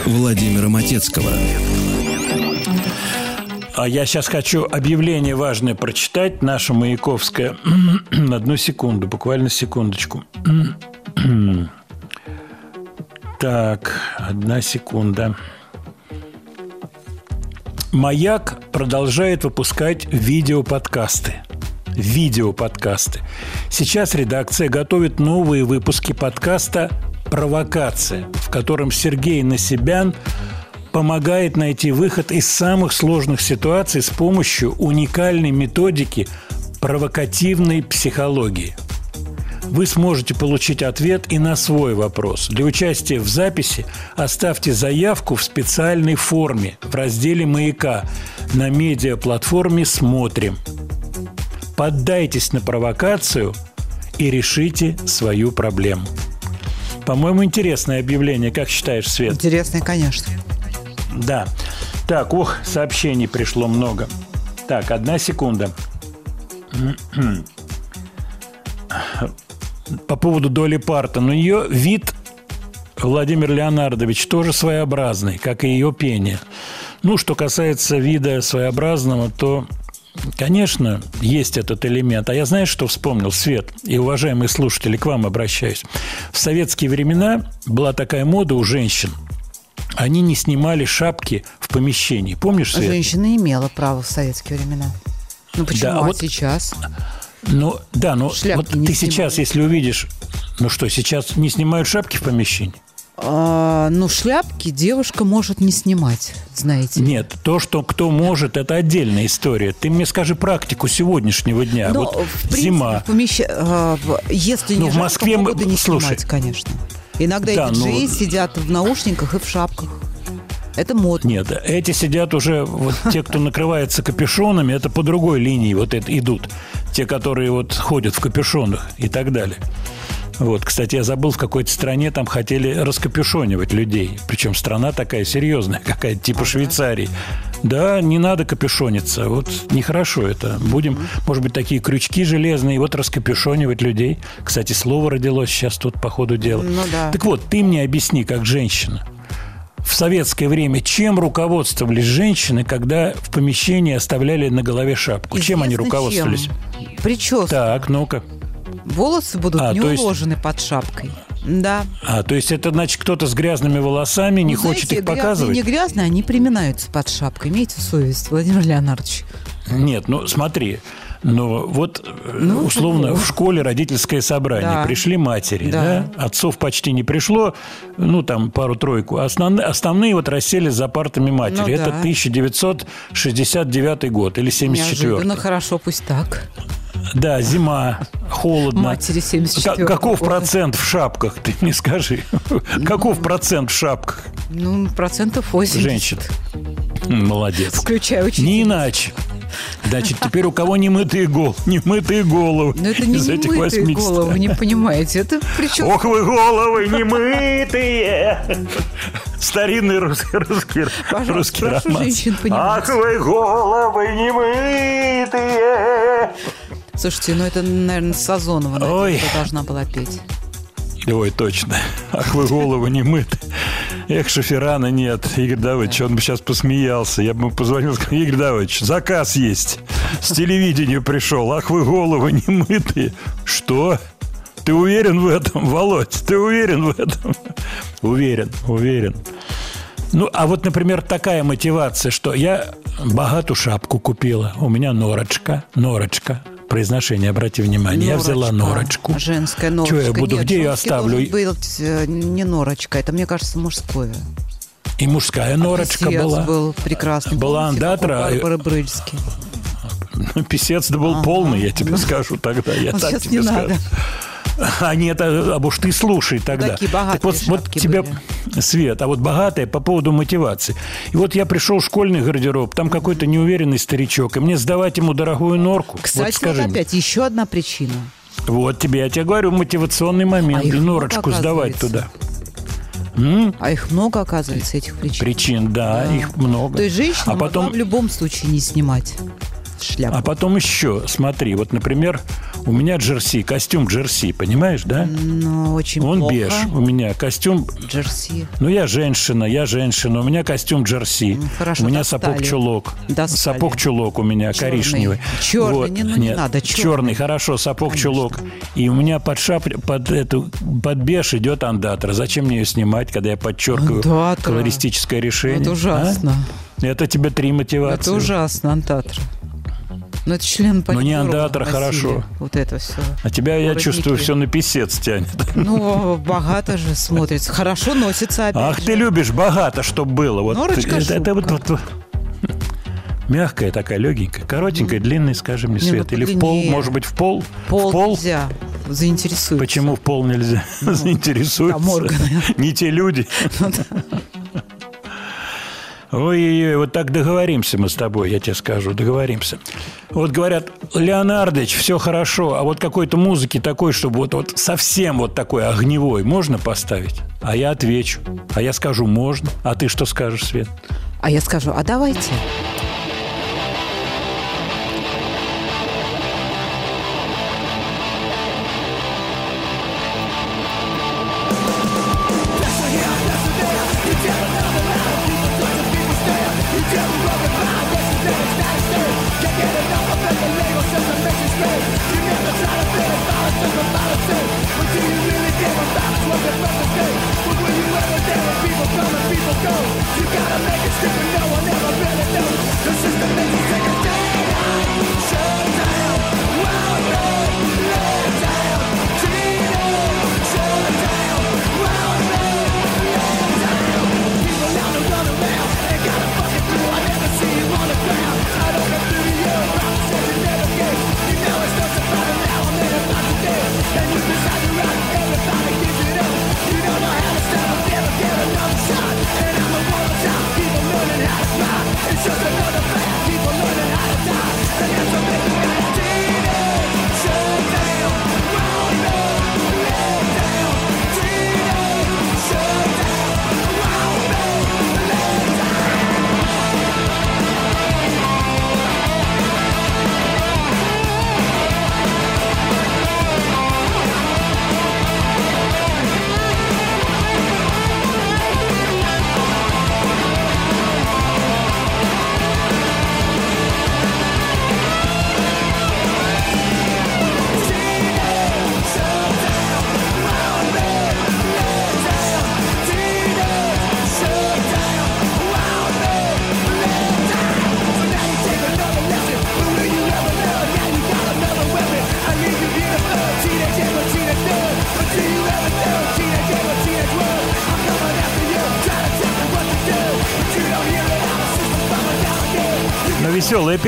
Владимира Матецкого. А я сейчас хочу объявление важное прочитать, наше Маяковское. [clears throat] Одну секунду, буквально секундочку. [clears throat] Так, одна секунда. Маяк продолжает выпускать видеоподкасты. Видеоподкасты. Сейчас редакция готовит новые выпуски подкаста «Провокация», в котором Сергей Насибян помогает найти выход из самых сложных ситуаций с помощью уникальной методики провокативной психологии. Вы сможете получить ответ и на свой вопрос. Для участия в записи оставьте заявку в специальной форме в разделе «Маяка» на медиаплатформе «Смотрим». Поддайтесь на провокацию и решите свою проблему. По-моему, интересное объявление. Как считаешь, Свет? Интересно, конечно. Да. Так, ох, сообщений пришло много. Так, одна секунда. [clears throat] По поводу Доли Партон. У нее вид, Владимир Леонардович, тоже своеобразный, как и ее пение. Ну, что касается вида своеобразного, то, конечно, есть этот элемент. А я знаешь, что вспомнил, Свет, и уважаемые слушатели, к вам обращаюсь. В советские времена была такая мода у женщин – они не снимали шапки в помещении. Помнишь, Свет? Женщина имела право в советские времена. Ну почему? Да, а вот- сейчас? Ну, да, но Шляпки вот ты снимали. сейчас, если увидишь... Ну что, сейчас не снимают шапки в помещении? А, ну, шляпки девушка может не снимать, знаете. Нет, то, что кто может, это отдельная история. Ты мне скажи практику сегодняшнего дня. Но, вот в принципе, зима. в помещ- в- если не Ну, в жарко, Москве мы- не слушай. снимать, конечно. Иногда Да, и диджеи ну- сидят в наушниках и в шапках. Это модно. Нет, эти сидят уже, вот те, кто накрывается капюшонами, это по другой линии вот это идут. Те, которые вот ходят в капюшонах и так далее. Вот, кстати, я забыл, в какой-то стране там хотели раскапюшонивать людей. Причем страна такая серьезная, какая-то типа Швейцарии. Да, не надо капюшониться. Вот нехорошо это. Будем, может быть, такие крючки железные, вот раскапюшонивать людей. Кстати, слово родилось сейчас тут по ходу дела. Ну да. Так вот, ты мне объясни, как женщина. В советское время чем руководствовались женщины, когда в помещении оставляли на голове шапку? чем они Известно руководствовались? чем. Прическа. Так, ну-ка. Волосы будут А, не то есть- уложены под шапкой. Да. А, то есть это значит, кто-то с грязными волосами не Ну, хочет знаете, их показывать? не грязные, они приминаются под шапкой. Имейте совесть, Владимир Леонардович. Нет, ну смотри. Ну, вот, э, Ну, условно, ну. в школе родительское собрание. Да. Пришли матери, Да. да. Отцов почти не пришло, ну, там, пару-тройку. Основные, основные вот расселись за партами матери. Ну, Это да. 1969 год или 74 Неожиданно хорошо, пусть так. Да, зима, холодно. Матери 74-го Ка- Каков года. процент в шапках, ты мне скажи? Каков процент в шапках Ну, процентов 80. женщин? Молодец. Включая учителя. Не иначе. Значит, теперь у кого не мытые головы, не мытые головы Но это не из этих немытые 80. головы, вы не понимаете. Это причем... Ох вы головы не мытые! Старинный русский, русский, русский романс. женщин понимать. Ах вы головы не мытые! Слушайте, ну это, наверное, Сазонова Ой. наверное, должна была петь. Ой, точно. Ах, вы головы не мыты. Эх, шоферана нет. Игорь Давыдович, он бы сейчас посмеялся. Я бы позвонил сказал, Игорь Давыдович, заказ есть. С телевидения пришел. Ах, вы головы не мытые. Что? Ты уверен в этом, Володь? Ты уверен в этом? Уверен, уверен. Ну, а вот, например, такая мотивация, что я богатую шапку купила. У меня норочка, норочка. Произношение, обрати внимание. Я взяла норочку. Женская норочка. Чё я буду, Нет, где ее оставлю? быть, э, не норочка, это, мне кажется, мужское. И мужская норочка Писец была. был прекрасный. Была андатра, а- Брыльский. Ну, Писец был Ага. полный, я тебе скажу тогда. Я Вот так тебе скажу. надо. А нет, а, а уж ты слушай тогда. Такие богатые так вот, вот тебя, были. Свет, а вот богатая по поводу мотивации. И вот я пришел в школьный гардероб, там какой-то неуверенный старичок, и мне сдавать ему дорогую норку. Кстати, вот скажи вот мне. опять еще одна причина. Вот тебе, я тебе говорю, мотивационный момент. А и норочку сдавать туда. М? А их много, оказывается, этих причин. Причин, да, их много. То есть женщина а потом, в любом случае не снимать шляпу. А потом еще, смотри, вот, например, у меня джерси, костюм джерси, понимаешь, да? Ну, очень Он плохо. беж, у меня костюм. Джерси. Ну, я женщина, я женщина, у меня костюм джерси. Ну, хорошо, у меня сапог-чулок. Сапог-чулок у меня Черный. коричневый. Черный, не- ну, не нет, надо, черный. черный. хорошо, сапог-чулок. И у меня под шап... под эту под беж идет андатра. Зачем мне ее снимать, когда я подчеркиваю Андатра. колористическое решение? Это ужасно. а? Это тебе три мотивации. Это ужасно, антатра. Ну, это член Ну, не политбюро андатра, носили. хорошо. Вот это все. А тебя, я Воротники. чувствую, все на писец тянет. Ну, богато же смотрится. Хорошо носится опять Ах, же. ты любишь богато, чтобы было. Вот Норочка, это, это вот, вот- мягкая такая, легенькая, коротенькая, длинная, скажи мне, Не, ну, Свет. Или в пол, может быть, в пол? Пол, в пол? нельзя. Заинтересуется. Почему в пол нельзя? [laughs] Заинтересуются. там органы. Не те люди. Ну Ой-ой-ой, вот так договоримся мы с тобой, я тебе скажу, договоримся. Вот говорят, Леонардович, все хорошо, а вот какой-то музыки такой, чтобы вот, вот совсем вот такой огневой можно поставить? А я отвечу, а я скажу, можно. А ты что скажешь, Свет? А я скажу, а давайте.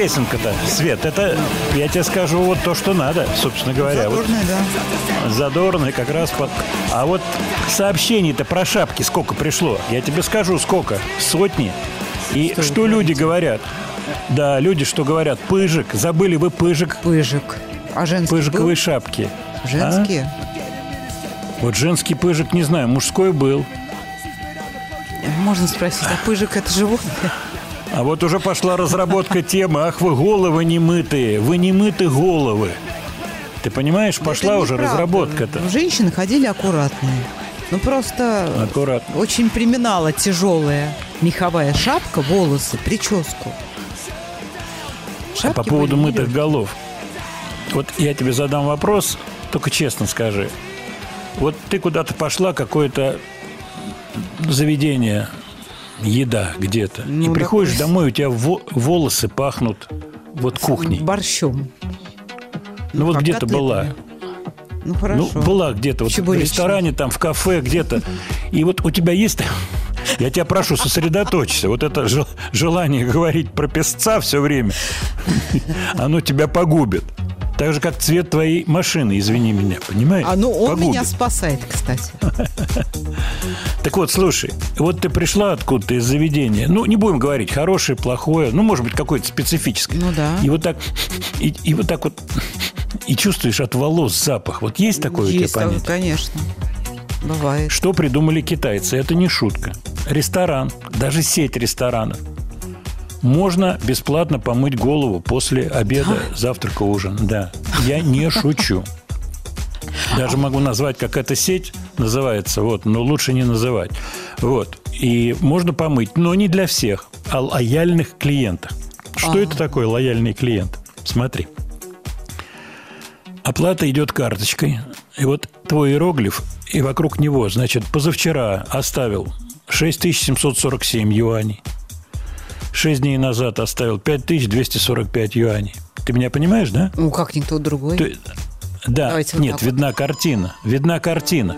Песенка-то, Свет. Это, я тебе скажу, вот то, что надо, собственно говоря. Вот Задорная, да. задорный как раз под... А вот сообщений-то про шапки сколько пришло? Я тебе скажу, сколько? Сотни. И Что что, люди говорят? Да, люди что говорят? Пыжик. Забыли вы пыжик? Пыжик. А женский Пыжиковые был? шапки. А? Женские? Вот женский пыжик, не знаю, мужской был. Можно спросить, а пыжик это животное? А вот уже пошла разработка темы. Ах, вы головы не мытые. Вы не мыты головы. Ты понимаешь, пошла уже разработка-то. Женщины ходили аккуратные. Ну просто Аккуратно. очень приминала тяжелая меховая шапка, волосы, прическу. А Шапки по поводу мытых голов. Вот я тебе задам вопрос, только честно скажи. Вот ты куда-то пошла, какое-то заведение, еда где-то. и Ну, приходишь допустим. домой, у тебя во- волосы пахнут вот кухней. Борщом. Ну, вот как где-то котлетами. была. Ну хорошо. Ну, была где-то, вот в ресторане, там, в кафе, где-то. И вот у тебя есть... [laughs] Я тебя прошу, сосредоточься. Вот это жел- желание говорить про песца все время, [laughs] оно тебя погубит. Так же, как цвет твоей машины, извини меня, понимаешь? А ну он Погубит. меня спасает, кстати. [laughs] Так вот, слушай, вот ты пришла откуда-то из заведения, ну, не будем говорить, хорошее, плохое, ну, может быть, какое-то специфическое. Ну да. И вот так, и, и вот так вот, и чувствуешь от волос запах. Вот есть такое у Есть тебя такое, понятие? конечно. Бывает. Что придумали китайцы? Это не шутка. Ресторан, даже сеть ресторанов. Можно бесплатно помыть голову после обеда, [gasps] завтрака, ужина. Да, я не [laughs] шучу. Даже могу назвать, как эта сеть называется, вот, но лучше не называть. Вот. И можно помыть, но не для всех, а лояльных клиентов. Что это такое лояльный клиент? Смотри. Оплата идет карточкой. И вот твой иероглиф, и вокруг него, значит, позавчера оставил 6747 юаней. Шесть дней назад оставил 5245 юаней. Ты меня понимаешь, да? Ну, как никто другой. Ты- да, Давайте вот нет, вот. видна картина. Видна картина.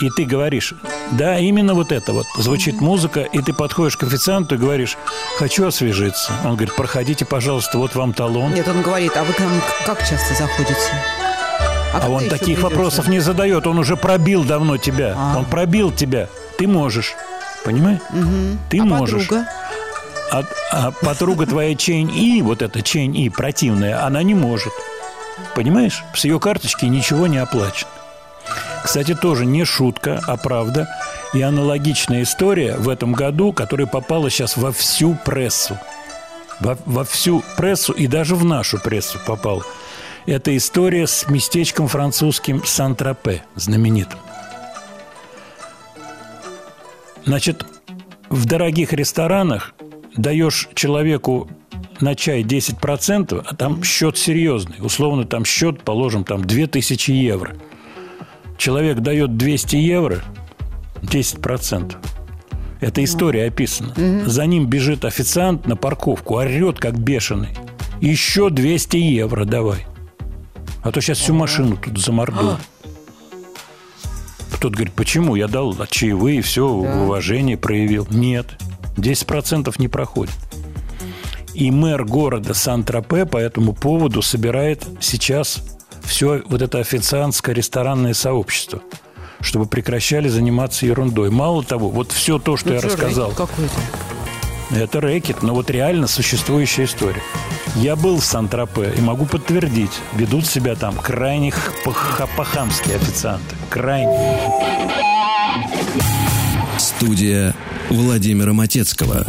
И ты говоришь, да, именно вот это вот. Звучит музыка, и ты подходишь к официанту и говоришь, хочу освежиться. Он говорит, проходите, пожалуйста, вот вам талон. Нет, он говорит, а вы к нам как часто заходите? А, когда он таких придете? вопросов не задает, он уже пробил давно тебя. А. Он пробил тебя. Ты можешь. Понимаешь? Ты а можешь. подруга? А, а подруга твоя Чейн И, вот эта Чейн И противная, она не может. Понимаешь? С ее карточки ничего не оплачено. Кстати, тоже не шутка, а правда. И аналогичная история в этом году, которая попала сейчас во всю прессу. Во, во всю прессу и даже в нашу прессу попала. Это история с местечком французским Сан-Тропе, знаменитым. Значит, в дорогих ресторанах даешь человеку на чай 10%, а там счет серьезный. Условно, там счет, положим, там 2000 евро. Человек дает 200 евро, 10%. Это история описана. За ним бежит официант на парковку, орет, как бешеный. Еще 200 евро давай. А то сейчас всю машину тут замордую. Кто-то говорит, почему? Я дал чаевые, все, уважение проявил. Нет, 10% не проходит. И мэр города Сан-Тропе по этому поводу собирает сейчас все вот это официантское ресторанное сообщество, чтобы прекращали заниматься ерундой. Мало того, вот все то, что я Ну, что, рассказал, это рэкет, но вот реально существующая история. Я был в Сан-Тропе и могу подтвердить, ведут себя там крайне х- пох- по-хамски официанты. Крайне. Студия Владимира Матецкого.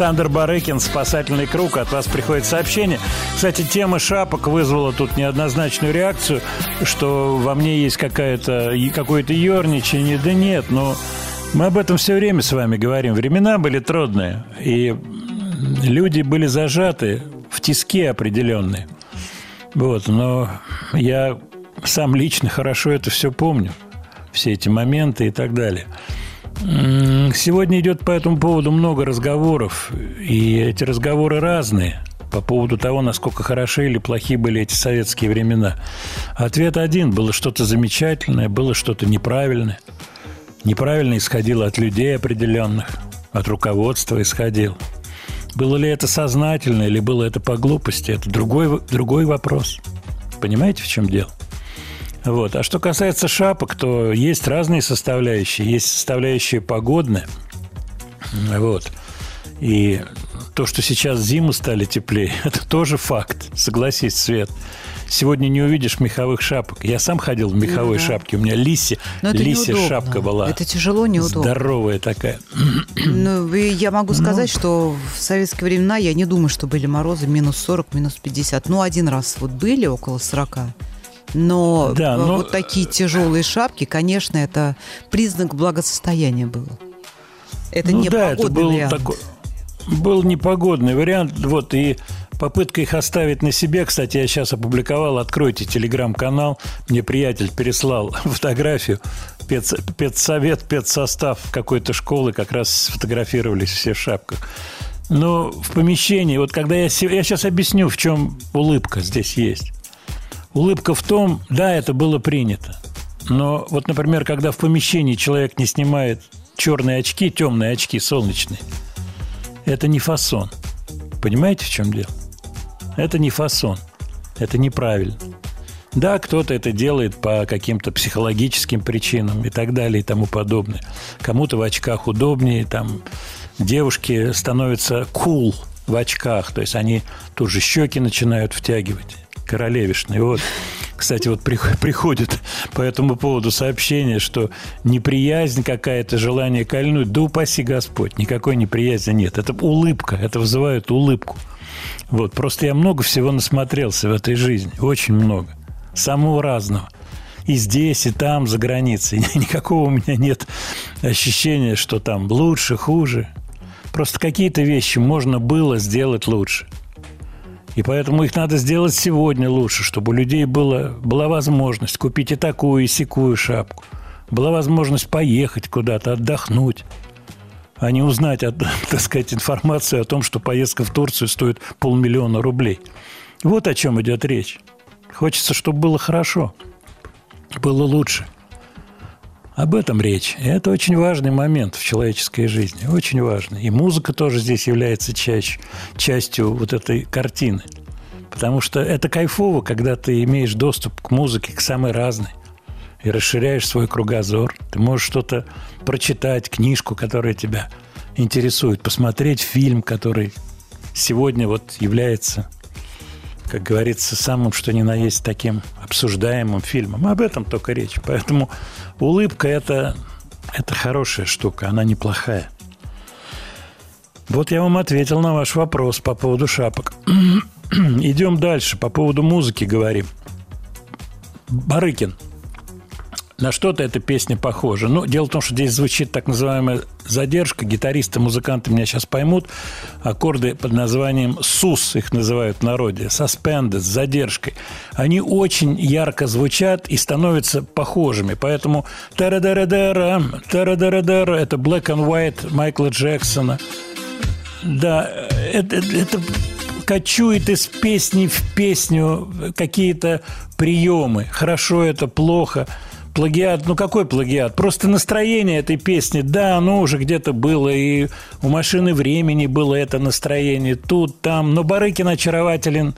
Александр Барыкин, «Спасательный круг». От вас приходит сообщение. Кстати, тема шапок вызвала тут неоднозначную реакцию, что во мне есть какая-то, какое-то ерничание. Да нет, но мы об этом все время с вами говорим. Времена были трудные, и люди были зажаты в тиски определенные. Вот, но я сам лично хорошо это все помню. Все эти моменты и так далее. Сегодня идет по этому поводу много разговоров, и эти разговоры разные по поводу того, насколько хороши или плохи были эти советские времена. Ответ один – было что-то замечательное, было что-то неправильное. Неправильно исходило от людей определенных, от руководства исходило. Было ли это сознательно или было это по глупости, это другой, другой вопрос. Понимаете, в чем дело? Вот. А что касается шапок, то есть разные составляющие. Есть составляющие погодные. Вот. И то, что сейчас зимы стали теплее, [laughs] это тоже факт. Согласись, Свет. Сегодня не увидишь меховых шапок. Я сам ходил в меховой Ну да. шапке. У меня это лисья неудобно. шапка была. Это тяжело, неудобно. Здоровая такая. Ну, я могу сказать, что в советские времена я не думаю, что были морозы минус 40, минус 50. Ну, один раз вот были около 40. Но Да, э, но- вот такие тяжелые шапки, конечно, это признак благосостояния было. Это ну не да, это был вариант. такой был непогодный вариант, вот и попытка их оставить на себе. Кстати, я сейчас опубликовал, откройте телеграм-канал. Мне приятель переслал [laughs] фотографию. Пец, педсовет, педсостав какой-то школы как раз сфотографировались все в шапках. Но в помещении, вот когда я... Я сейчас объясню, в чем улыбка здесь есть. Улыбка в том, да, это было принято. Но вот, например, когда в помещении человек не снимает черные очки, темные очки, солнечные, это не фасон. Понимаете, в чем дело? Это не фасон. Это неправильно. Да, кто-то это делает по каким-то психологическим причинам и так далее и тому подобное. Кому-то в очках удобнее, там девушки становятся cool в очках, то есть они тут же щеки начинают втягивать королевишны. Вот, кстати, вот прих- приходит по этому поводу сообщение, что неприязнь какая-то, желание кольнуть, да упаси Господь, никакой неприязни нет. Это улыбка, это вызывает улыбку. Вот, просто я много всего насмотрелся в этой жизни, очень много, самого разного. И здесь, и там, за границей. [laughs] Никакого у меня нет ощущения, что там лучше, хуже. Просто какие-то вещи можно было сделать лучше. И поэтому их надо сделать сегодня лучше, чтобы у людей было, была возможность купить и такую, и сякую шапку. Была возможность поехать куда-то, отдохнуть, а не узнать, [laughs] так сказать, информацию о том, что поездка в Турцию стоит полмиллиона рублей. Вот о чем идет речь. Хочется, чтобы было хорошо, было лучше. Об этом речь. Это очень важный момент в человеческой жизни. Очень важный. И музыка тоже здесь является чаще, частью вот этой картины. Потому что это кайфово, когда ты имеешь доступ к музыке, к самой разной. И расширяешь свой кругозор. Ты можешь что-то прочитать, книжку, которая тебя интересует, посмотреть фильм, который сегодня вот является как говорится, самым что ни на есть таким обсуждаемым фильмом. Об этом только речь. Поэтому улыбка это, это хорошая штука, она неплохая. Вот я вам ответил на ваш вопрос по поводу шапок. [clears throat] Идем дальше. По поводу музыки говорим. Барыкин. На что-то эта песня похожа. Ну, дело в том, что здесь звучит так называемая задержка. Гитаристы, музыканты меня сейчас поймут. Аккорды под названием СУС их называют в народе. Suspended, с задержкой. Они очень ярко звучат и становятся похожими. Поэтому тарадарадара, тарадарадара, это Black and White Майкла Джексона. Да, это, это кочует из песни в песню какие-то приемы. Хорошо это, плохо – Плагиат, ну какой плагиат? Просто настроение этой песни, да, оно уже где-то было, и у машины времени было это настроение, тут, там. Но Барыкин очарователен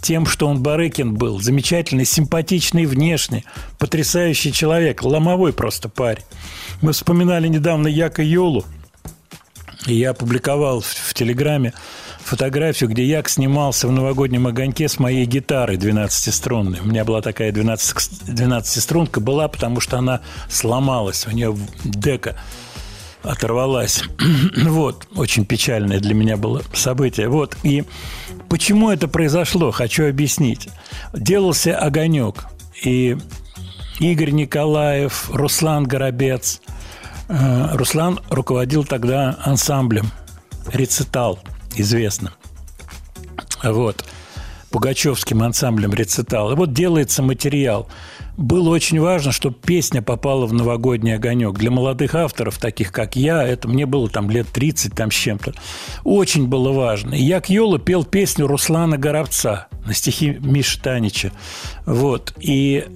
тем, что он Барыкин был. Замечательный, симпатичный внешне, потрясающий человек, ломовой просто парень. Мы вспоминали недавно Яка Йолу, и я опубликовал в, в Телеграме фотографию, где Як снимался в новогоднем огоньке с моей гитарой 12-струнной. У меня была такая 12, 12-струнка, была, потому что она сломалась, у нее дека оторвалась. [clears throat] вот, очень печальное для меня было событие. Вот, и почему это произошло, хочу объяснить. Делался огонек, и Игорь Николаев, Руслан Горобец. Руслан руководил тогда ансамблем «Рецитал», известно. Вот. Пугачевским ансамблем рецитал. И вот делается материал. Было очень важно, чтобы песня попала в новогодний огонек. Для молодых авторов, таких как я, это мне было там лет 30 там с чем-то. Очень было важно. И Як Йола пел песню Руслана Горобца на стихи Миши Танича. Вот. И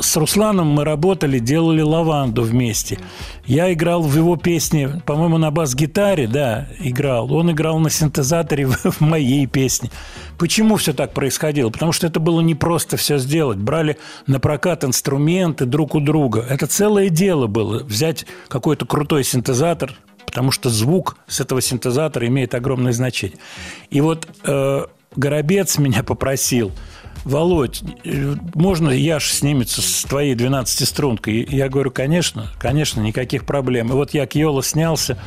с Русланом мы работали, делали лаванду вместе. Я играл в его песне, по-моему, на бас-гитаре, да, играл. Он играл на синтезаторе [laughs] в моей песне. Почему все так происходило? Потому что это было непросто все сделать. Брали на прокат инструменты друг у друга. Это целое дело было. Взять какой-то крутой синтезатор, потому что звук с этого синтезатора имеет огромное значение. И вот э, Горобец меня попросил – Володь, можно Яш снимется с твоей 12-стрункой? Я говорю, конечно, конечно, никаких проблем. И вот я Кьола снялся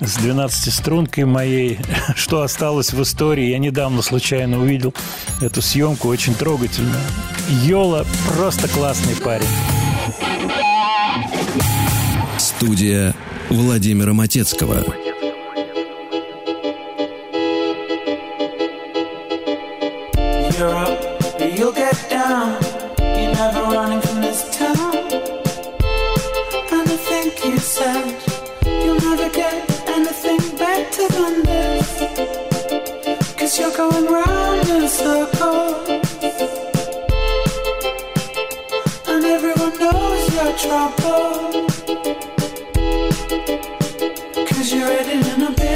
с 12-стрункой моей, [laughs] что осталось в истории. Я недавно случайно увидел эту съемку, очень трогательно. Йола просто классный парень. Студия Владимира Матецкого. Europe you'll get down. You're never running from this town. And I think you said you'll never get anything better than this. Cause you're going round in circles. And everyone knows your trouble. Cause you're written in a big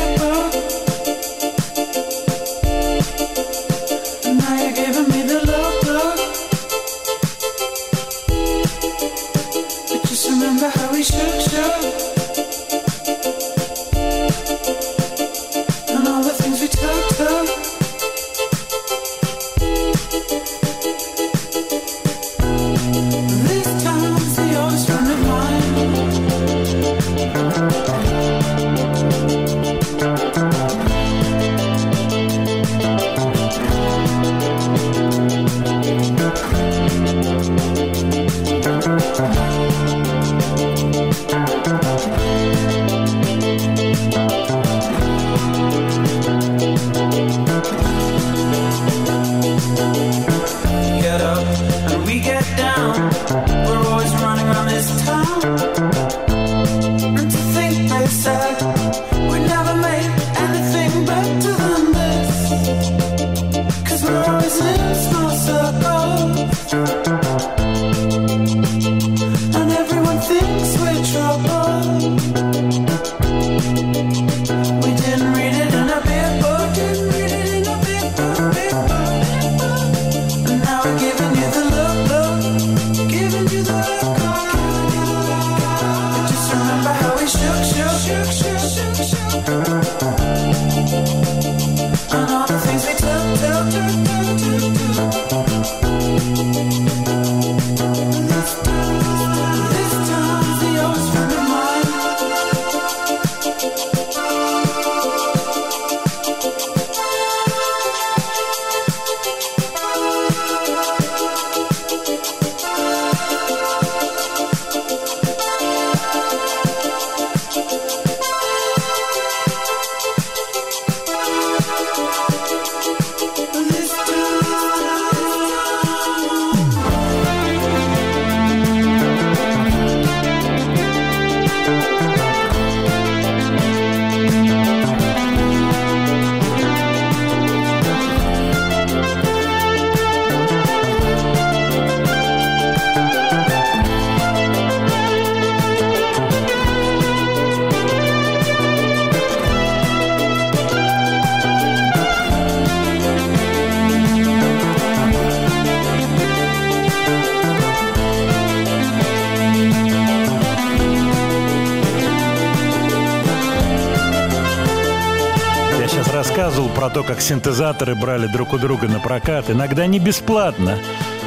как синтезаторы брали друг у друга на прокат. Иногда не бесплатно.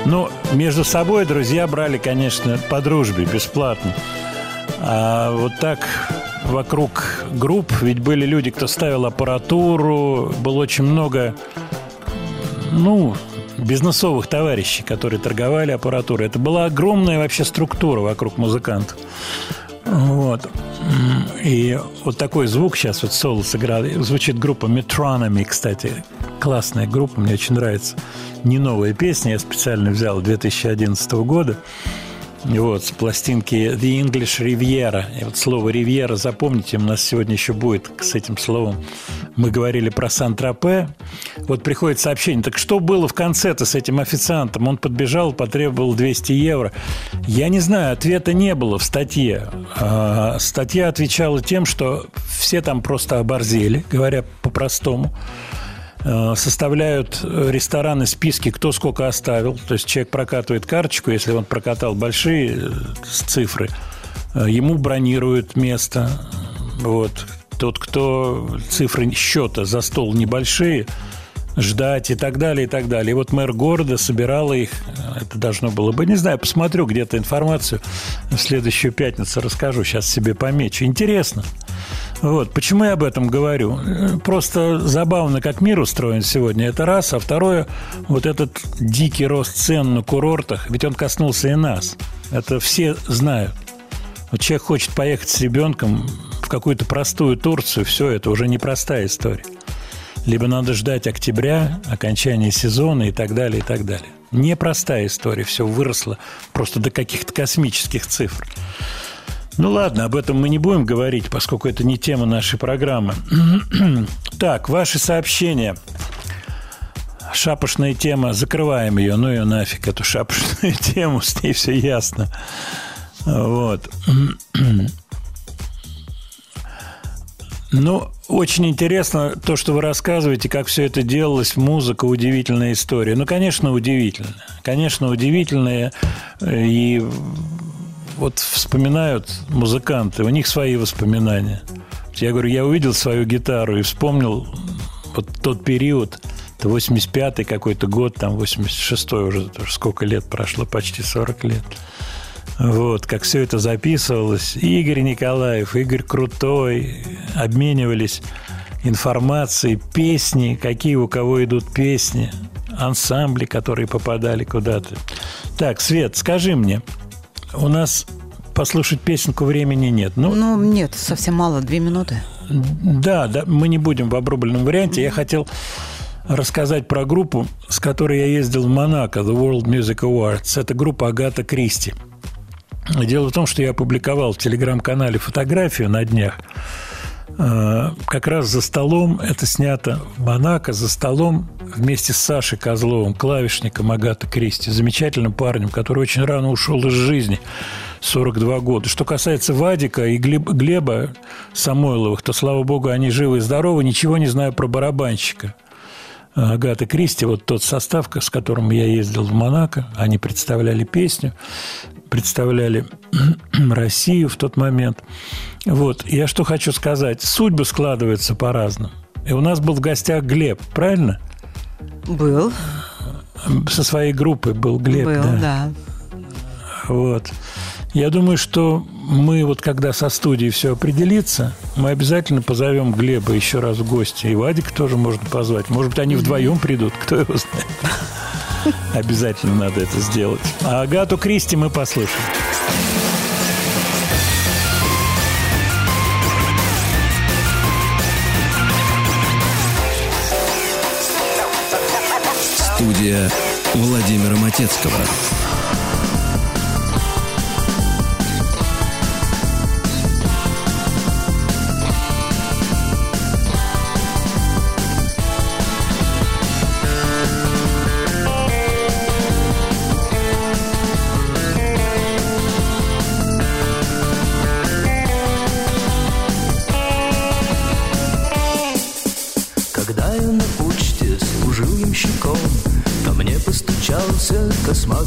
Но между собой друзья брали, конечно, по дружбе, бесплатно. А вот так вокруг групп, ведь были люди, кто ставил аппаратуру, было очень много, ну, бизнесовых товарищей, которые торговали аппаратурой. Это была огромная вообще структура вокруг музыкантов. И вот такой звук сейчас вот соло сыграл. Звучит группа Metronomy, кстати. Классная группа, мне очень нравится. Не новая песня, я специально взял 2011 года. Вот, с пластинки The English Riviera. И вот слово Ривьера запомните, у нас сегодня еще будет с этим словом. Мы говорили про Сан-Тропе. Вот приходит сообщение, так что было в конце-то с этим официантом? Он подбежал, потребовал 200 евро. Я не знаю, ответа не было в статье. А, Статья отвечала тем, что все там просто оборзели, говоря по-простому Э, составляют э, рестораны списки, кто сколько оставил. То есть человек прокатывает карточку, если он прокатал большие э, цифры, ему бронируют место. Вот. Тот, кто цифры счета за стол небольшие, ждать и так далее, и так далее. И вот мэр города собирал их, это должно было быть, не знаю, посмотрю где-то информацию, в следующую пятницу расскажу, сейчас себе помечу. Интересно. Вот. Почему я об этом говорю? Просто забавно, как мир устроен сегодня. Это раз. А второе, вот этот дикий рост цен на курортах, ведь он коснулся и нас. Это все знают. Вот человек хочет поехать с ребенком в какую-то простую Турцию, все, это уже непростая история. Либо надо ждать октября, окончания сезона и так далее, и так далее. Непростая история, все выросло просто до каких-то космических цифр. Ну ладно, об этом мы не будем говорить, поскольку это не тема нашей программы. [clears throat] так, ваши сообщения. Шапошная тема, закрываем ее, ну ее нафиг, эту шапошную [laughs] тему, с ней все ясно. Вот. [clears throat] Ну, очень интересно то, что вы рассказываете, как все это делалось, музыка, удивительная история. Ну, конечно, удивительная. Конечно, удивительная. И вот вспоминают музыканты, у них свои воспоминания. Я говорю, я увидел свою гитару и вспомнил вот тот период, это 85-й какой-то год, там 86-й уже, сколько лет прошло, почти 40 лет. Вот, как все это записывалось. Игорь Николаев, Игорь Крутой обменивались информацией, песни, какие у кого идут песни, ансамбли, которые попадали куда-то. Так, Свет, скажи мне, у нас послушать песенку времени нет. Ну, Ну, нет, совсем мало, две минуты. да, да, мы не будем в обрубленном варианте. Я хотел рассказать про группу, с которой я ездил в Монако, The World Music Awards. Это группа Агата Кристи. Дело в том, что я опубликовал в телеграм-канале фотографию на днях. Э, Как раз за столом, это снято в Монако, за столом вместе с Сашей Козловым, клавишником Агата Кристи, замечательным парнем, который очень рано ушел из жизни, 42 года. Что касается Вадика и Глеб- Глеба Самойловых, то, слава богу, они живы и здоровы. Ничего не знаю про барабанщика. Агаты Кристи, вот тот состав, с которым я ездил в Монако, они представляли песню, представляли [clears throat] Россию в тот момент. Вот, я что хочу сказать, судьбы складываются по-разному. И у нас был в гостях Глеб, правильно? Был, Со своей группой был Глеб, был, да. да. Вот. Я думаю, что мы вот когда со студией все определится, мы обязательно позовем Глеба еще раз в гости. И Вадика тоже можно позвать. Может быть, они вдвоем придут, кто его знает. [laughs] Обязательно надо это сделать. А Агату Кристи мы послушаем. Студия Владимира Матецкого.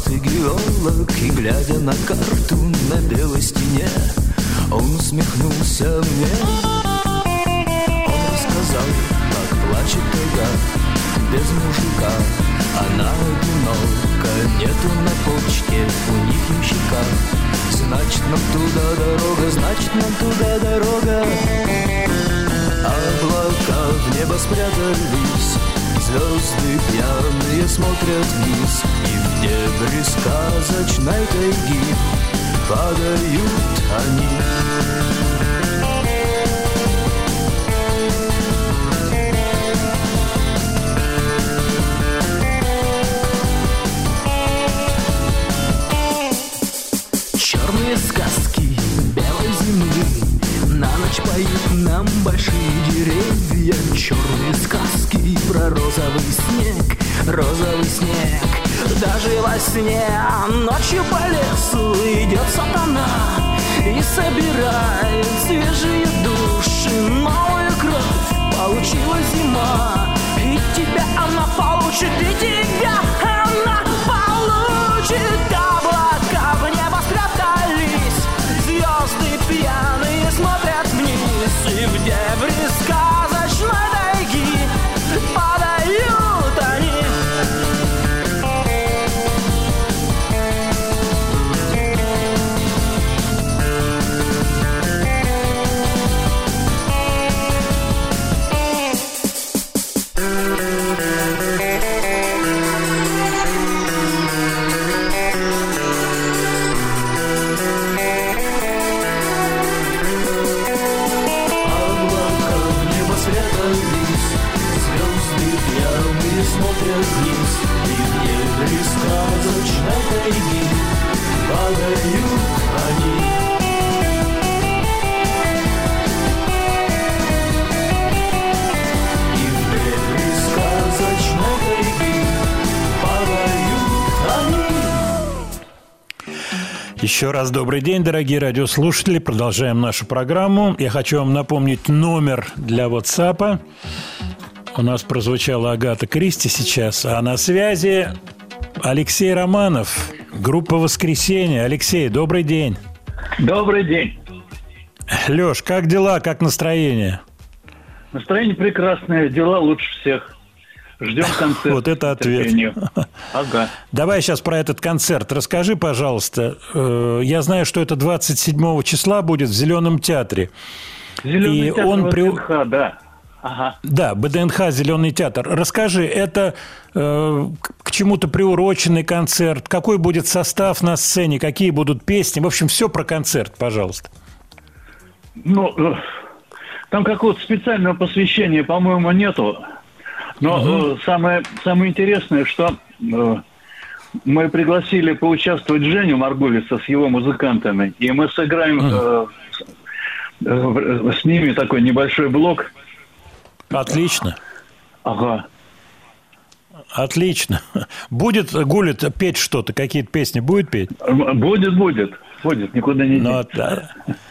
Косматый геолог, и, глядя на карту на белой стене, он усмехнулся мне. Он рассказал, как значит тайга без мужика. Она одинока, нету на почте у них ямщика. Значит, нам туда дорога, значит, нам туда дорога. Облака в небо спрятались, Звезды пьяные смотрят вниз И дебри сказочной тайги Падают они нам большие деревья Черные сказки про розовый снег Розовый снег. Даже во сне ночью по лесу идет сатана И собирает свежие души. Новую кровь получила зима И тебя она получит, и тебя она получит. Облака в небо спрятались Звезды пьяные смотрят И в дебри Еще раз добрый день, дорогие радиослушатели. Продолжаем нашу программу. Я хочу вам напомнить номер для WhatsApp. У нас прозвучала Агата Кристи сейчас, а на связи Алексей Романов, группа «Воскресенье». Алексей, добрый день. Добрый день. Леш, как дела, как настроение? Настроение прекрасное, дела лучше всех. Ждем [laughs] концерта. Вот это ответ. [laughs] Ага. Давай сейчас про этот концерт. Расскажи, пожалуйста. Э, Я знаю, что это 27 числа будет в Зеленом театре. Зеленый И театр он при- ВДНХ, да. Ага. Да, БДНХ «Зеленый театр». Расскажи, это э, к- к чему-то приуроченный концерт? Какой будет состав на сцене? Какие будут песни? В общем, все про концерт, пожалуйста. Ну, э, там какого-то специального посвящения, по-моему, нету. Но э, самое, самое интересное, что э, мы пригласили поучаствовать Женю Маргулиса с его музыкантами, и мы сыграем с, э, с ними такой небольшой блок. Отлично. Ага. Отлично. Будет Гулит петь что-то, какие-то песни будет петь? Будет, будет. Будет, никуда не Ну, денется.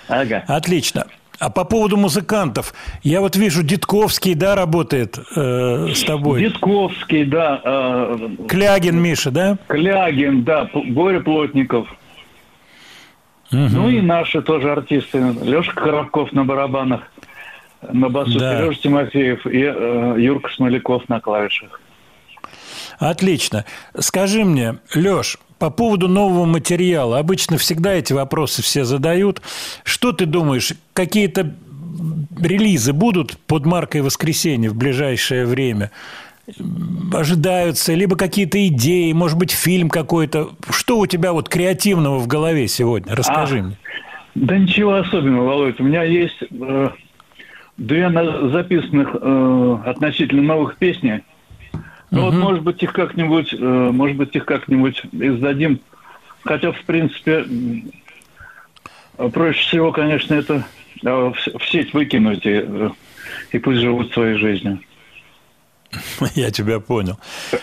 Ага. Отлично. А по поводу музыкантов, я вот вижу, Дитковский, да, работает э, с тобой. Дитковский, да. э, Клягин Миша, да? Клягин, да. Боря Плотников. Ну и наши тоже артисты. Лешка Коробков на барабанах, на басу Да. Сережа Тимофеев и э, Юрка Смоляков на клавишах. Отлично. Скажи мне, Леш, по поводу нового материала. Обычно всегда эти вопросы все задают. Что ты думаешь, какие-то релизы будут под маркой «Воскресенье» в ближайшее время? Ожидаются, либо какие-то идеи, может быть, фильм какой-то. Что у тебя вот креативного в голове сегодня? Расскажи А, мне. Да ничего особенного, Володь. У меня есть э, две записанных э, относительно новых песни. Ну вот, может быть, их как-нибудь, э, может быть, их как-нибудь издадим. Хотя, в принципе, проще всего, конечно, это э, в, сеть выкинуть и, э, и пусть живут своей жизнью. [laughs] Я тебя понял.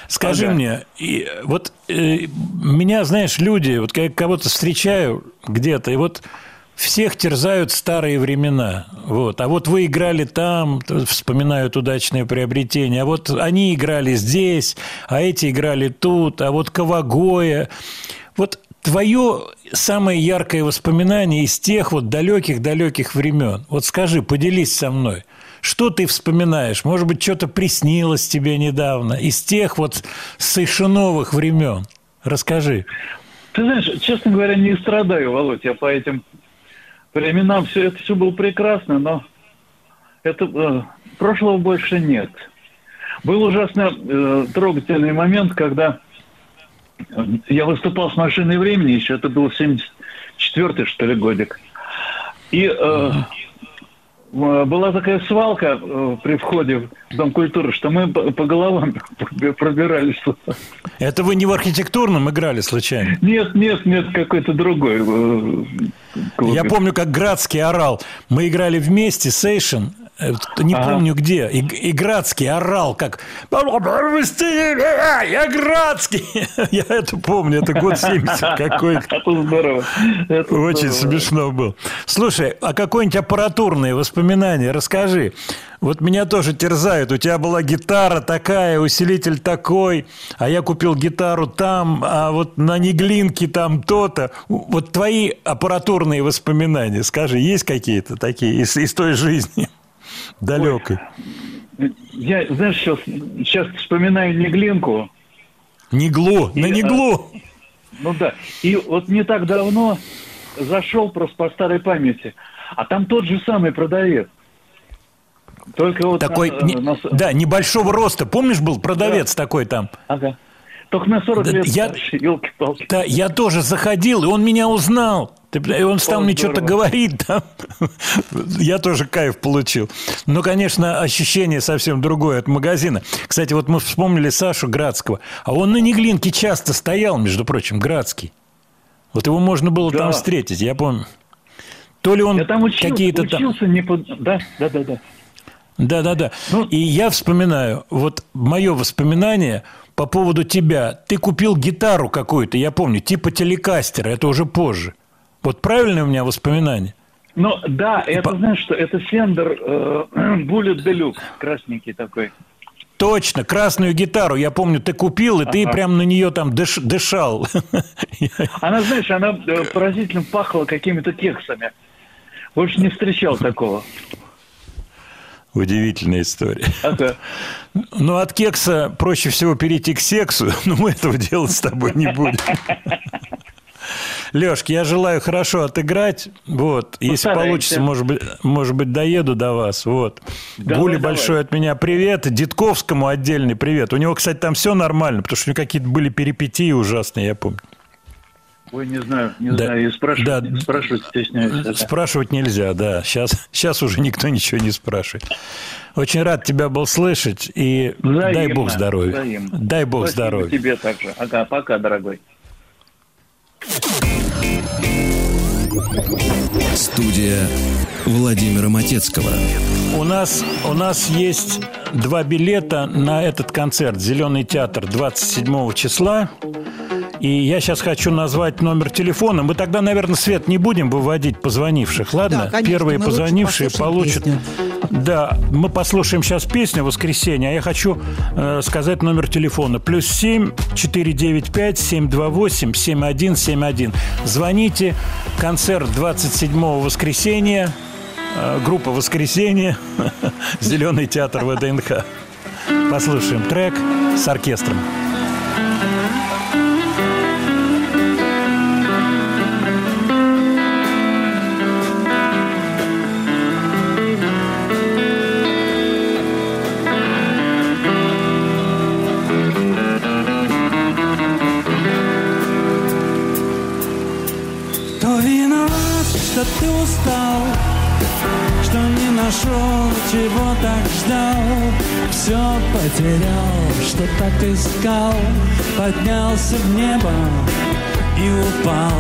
Скажи Ага. мне, и вот э, меня, знаешь, люди, вот я кого-то встречаю где-то, и вот всех терзают старые времена. Вот. А вот вы играли там, вспоминают удачное приобретение, а вот они играли здесь, а эти играли тут, а вот Кавагоя. Вот твое самое яркое воспоминание из тех вот далеких-далеких времен. Вот скажи, поделись со мной. Что ты вспоминаешь? Может быть, что-то приснилось тебе недавно из тех вот сейшиновых времен? Расскажи. Ты знаешь, честно говоря, не страдаю, Володь, я по этим временам все это все было прекрасно, но это э, прошлого больше нет. Был ужасно э, трогательный момент, когда э, я выступал с машиной времени, еще это был 74-й, что ли, годик. И э, была такая свалка э, при входе в Дом культуры, что мы по, головам [laughs] пробирались. Это вы не в архитектурном играли случайно? Нет, нет, нет, какой-то другой. э, клуб. Я помню, как Градский орал. Мы играли вместе, Сейшен, э, не Ага. помню где, и, и Градский орал, как «Я Градский!» [laughs] Я это помню, это год 70 [laughs] какой-то. Это здорово. Это Очень здорово. смешно был. Слушай, а какое-нибудь аппаратурные воспоминания расскажи. Вот меня тоже терзают. У тебя была гитара такая, усилитель такой, а я купил гитару там, а вот на Неглинке там то-то. Вот твои аппаратурные воспоминания, скажи, есть какие-то такие из, из той жизни далекой? Я, знаешь, сейчас, сейчас вспоминаю Неглинку. Неглу, на Неглу. Ну да. И вот не так давно зашел просто по старой памяти. А там тот же самый продавец. Только вот... Такой, на- не- на- да, небольшого роста. Помнишь, был продавец такой там? Ага. Только на 40 Да лет я- старше, елки-палки. Да, я тоже заходил, и он меня узнал. Ты И он стал О, мне что-то говорить там. [laughs] Я тоже кайф получил. Но, конечно, ощущение совсем другое от магазина. Кстати, вот мы вспомнили Сашу Градского. А он на Неглинке часто стоял, между прочим, Градский. Вот его можно было Да. там встретить, я помню. То ли он Я там учился, какие-то там... учился не по... Да, да, да, да. Да, да, да. Ну- И я вспоминаю, вот мое воспоминание по поводу тебя. Ты купил гитару какую-то, я помню, типа телекастера, это уже позже. Вот правильное у меня воспоминание? Ну, да, это, по- знаешь что, это Фендер э, [clears throat] Deluxe, красненький такой. Точно, красную гитару, я помню, ты купил, и ты Ага. прям на нее там дыш- дышал. [laughs] Она, знаешь, она э, поразительно пахла какими-то кексами. Больше не встречал такого. Удивительная история. Ага. [laughs] Ну, от кекса проще всего перейти к сексу, [laughs] но мы этого делать с тобой не будем. Лешка, я желаю хорошо отыграть. Вот. Если Постараемся. получится, может быть, может быть, доеду до вас. Вот. Давай, Гуле давай. большой от меня привет. Дитковскому отдельный привет. У него, кстати, там все нормально, потому что у него какие-то были перипетии ужасные, я помню. Ой, не знаю, не Да. знаю, и спрашивать, Да. спрашивать стесняюсь. это. Спрашивать нельзя, да. Сейчас, сейчас уже никто ничего не спрашивает. Очень рад тебя был слышать. И дай Взаимно, бог здоровья. взаимно. Дай бог Спасибо здоровья. тебе также. Ага, пока, дорогой. Студия Владимира Матецкого. У нас, у нас есть два билета на этот концерт «Зеленый театр» 27 числа. И я сейчас хочу назвать номер телефона. Мы тогда, наверное, свет не будем выводить позвонивших, ладно? Да, конечно, Первые позвонившие получат. песню. Да, мы послушаем сейчас песню «Воскресенье», а я хочу э, сказать номер телефона. Плюс семь четыре девять пять семь два восемь семь один семь один. Звоните. Концерт 27 воскресенья. Э, Группа «Воскресенье». [laughs] Зеленый театр ВДНХ. Послушаем трек с оркестром. Все потерял, что так искал, поднялся в небо и упал.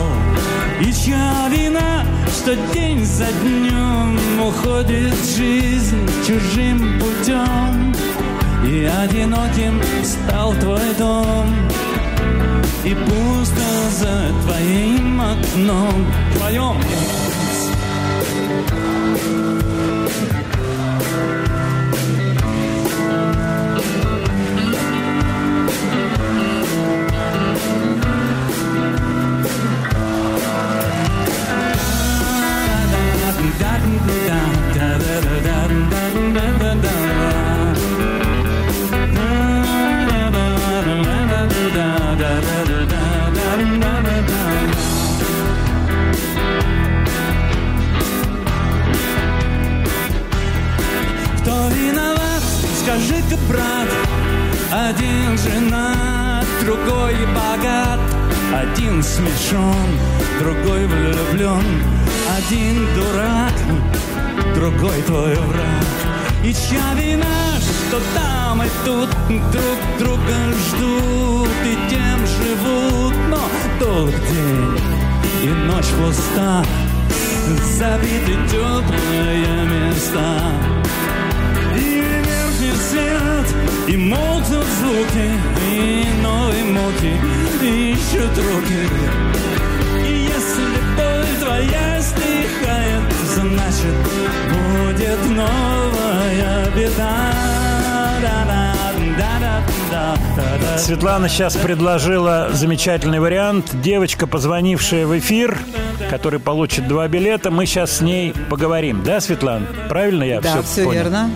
И чья вина, что день за днем уходит жизнь чужим путем, и одиноким стал твой дом. И пусто за твоим окном Твоем женат, другой богат, один смешон, другой влюблен, один дурак, другой твой враг. И чья вина, что там и тут друг друга ждут и тем живут, но долг день и ночь пуста, забиты теплые места. И меркнет свет, и молкнут звуки, и новые муки ищут руки. И если боль твоя стихает, значит будет новая беда. Светлана сейчас предложила замечательный вариант. Девочка, позвонившая в эфир, который получит два билета, мы сейчас с ней поговорим. Да, Светлана? Правильно я Да, все, все понял? верно.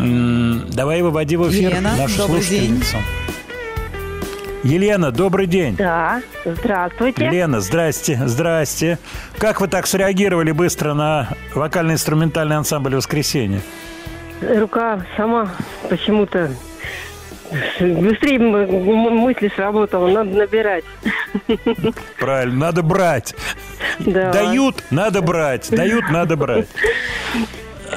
Давай выводи в эфир Елена, нашу слушательницу. Елена, добрый день. Да, здравствуйте. Лена, здрасте, здрасте. Как вы так среагировали быстро на вокально-инструментальный ансамбль «Воскресенье»? Рука сама почему-то быстрее мысли сработала, надо набирать. Правильно, надо брать. Да. Дают, надо брать. Дают, надо брать.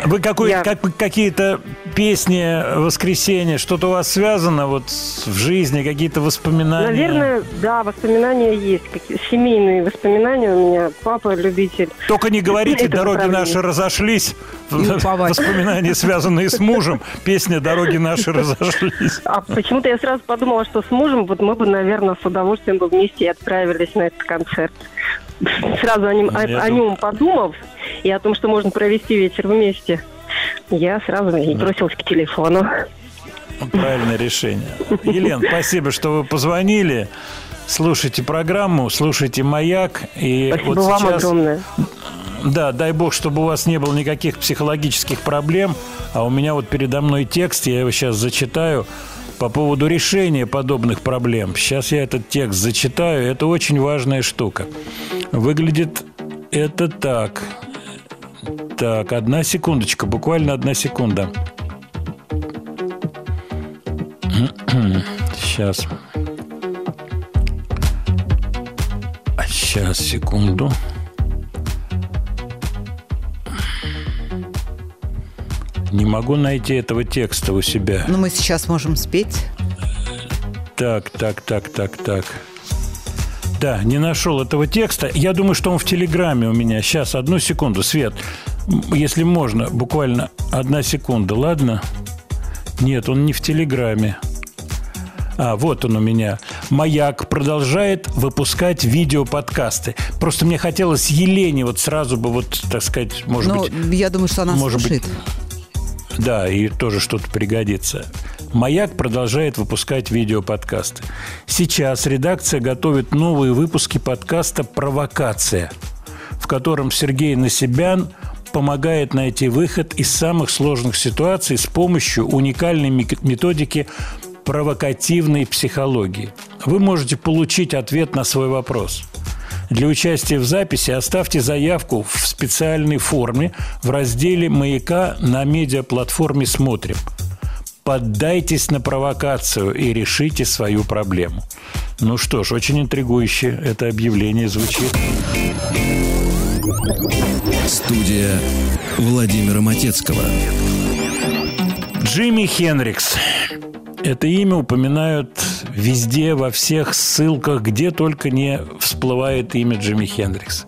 Вы какой, как, какие-то песни воскресенья, что-то у вас связано вот в жизни, какие-то воспоминания? Наверное, да, воспоминания есть. какие- Семейные воспоминания у меня. Папа любитель. Только не говорите, Это дороги наши разошлись. Воспоминания, связанные с мужем. Песня «Дороги наши [laughs] разошлись». А почему-то я сразу подумала, что с мужем вот мы бы, наверное, с удовольствием бы вместе и отправились на этот концерт. Сразу о нем, о- Я о дум- нем подумав и о том, что можно провести вечер вместе, я сразу и бросилась к телефону. Правильное решение. Елена, спасибо, что вы позвонили. Слушайте программу, слушайте «Маяк». И Спасибо вот вам сейчас, огромное. Да, дай бог, чтобы у вас не было никаких психологических проблем. А у меня вот передо мной текст, я его сейчас зачитаю по поводу решения подобных проблем. Сейчас я этот текст зачитаю. Это очень важная штука. Выглядит это так. Так, одна секундочка, буквально одна секунда. [clears throat] Сейчас. Сейчас, секунду. Не могу найти этого текста у себя. Ну, мы сейчас можем спеть. Так, так, так, так, так. Да, не нашел этого текста. Я думаю, что он в Телеграме у меня. Сейчас, одну секунду, Свет. Если можно, буквально одна секунда, ладно? Нет, он не в Телеграме. А, вот он у меня. Маяк продолжает выпускать видеоподкасты. Просто мне хотелось Елене вот сразу бы вот, так сказать, может Ну, быть... я думаю, что она может быть, слушает. Да, и тоже что-то пригодится. Маяк продолжает выпускать видеоподкасты. Сейчас редакция готовит новые выпуски подкаста «Провокация», в котором Сергей Насибян помогает найти выход из самых сложных ситуаций с помощью уникальной методики провокативной психологии. Вы можете получить ответ на свой вопрос. Для участия в записи оставьте заявку в специальной форме в разделе «Маяка» на медиаплатформе «Смотрим». Поддайтесь на провокацию и решите свою проблему. Ну что ж, очень интригующе это объявление звучит. Студия Владимира Матецкого. Джимми Хенрикс. Это имя упоминают везде, во всех ссылках, где только не всплывает имя Джимми Хендрикс.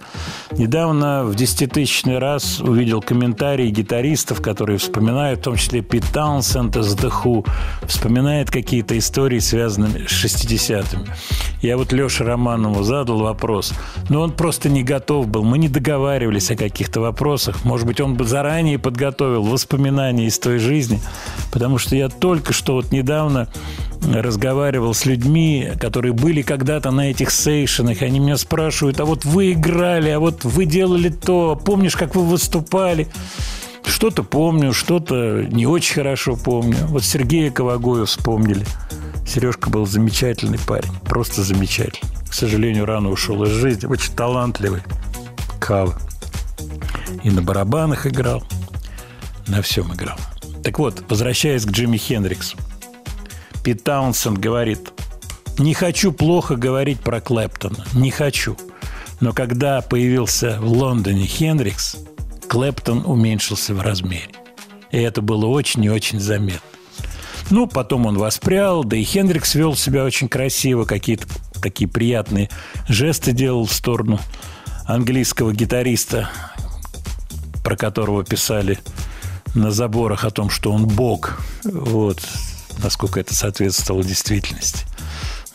Недавно в десятитысячный раз увидел комментарии гитаристов, которые вспоминают, в том числе Пит Таунсенд из The Who, вспоминает какие-то истории, связанные с 60-ми. Я вот Леше Романову задал вопрос, но он просто не готов был. Мы не договаривались о каких-то вопросах. Может быть, он бы заранее подготовил воспоминания из той жизни, потому что я только что вот недавно разговаривал с людьми, которые были когда-то на этих сейшенах, они меня спрашивают, а вот вы играли, а вот вы делали то, помнишь, как вы выступали? Что-то помню, что-то не очень хорошо помню. Вот Сергея Ковагоя вспомнили. Сережка был замечательный парень, просто замечательный. К сожалению, рано ушел из жизни, очень талантливый. Кава. И на барабанах играл, на всем играл. Так вот, возвращаясь к Джимми Хендриксу. Пит Таунсенд говорит, не хочу плохо говорить про Клэптона, не хочу. Но когда появился в Лондоне Хендрикс, Клэптон уменьшился в размере. И это было очень и очень заметно. Ну, потом он воспрял, да и Хендрикс вел себя очень красиво, какие-то такие приятные жесты делал в сторону английского гитариста, про которого писали на заборах о том, что он бог. Вот, насколько это соответствовало действительности.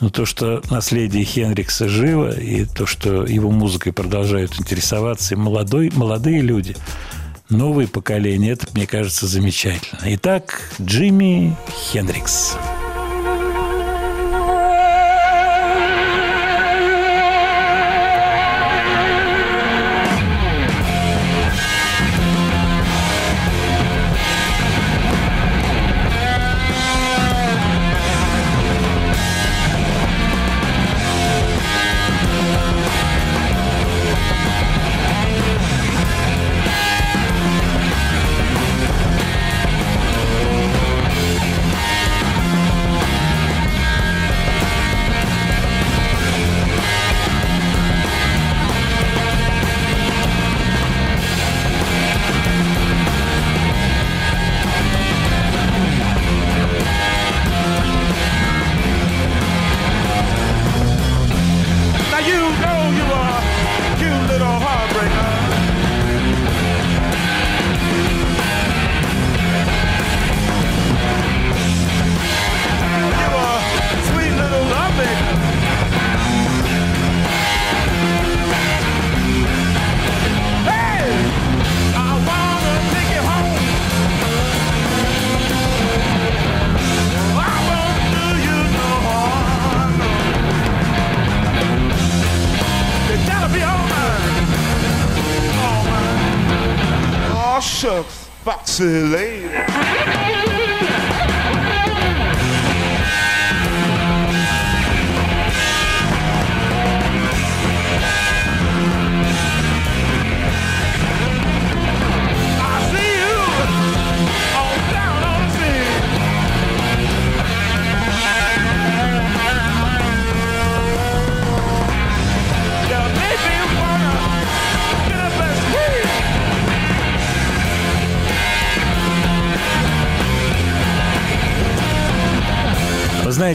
Но то, что наследие Хенрикса живо, и то, что его музыкой продолжают интересоваться и молодой, молодые люди, новые поколения, это, мне кажется, замечательно. Итак, Джимми Хендрикс. Now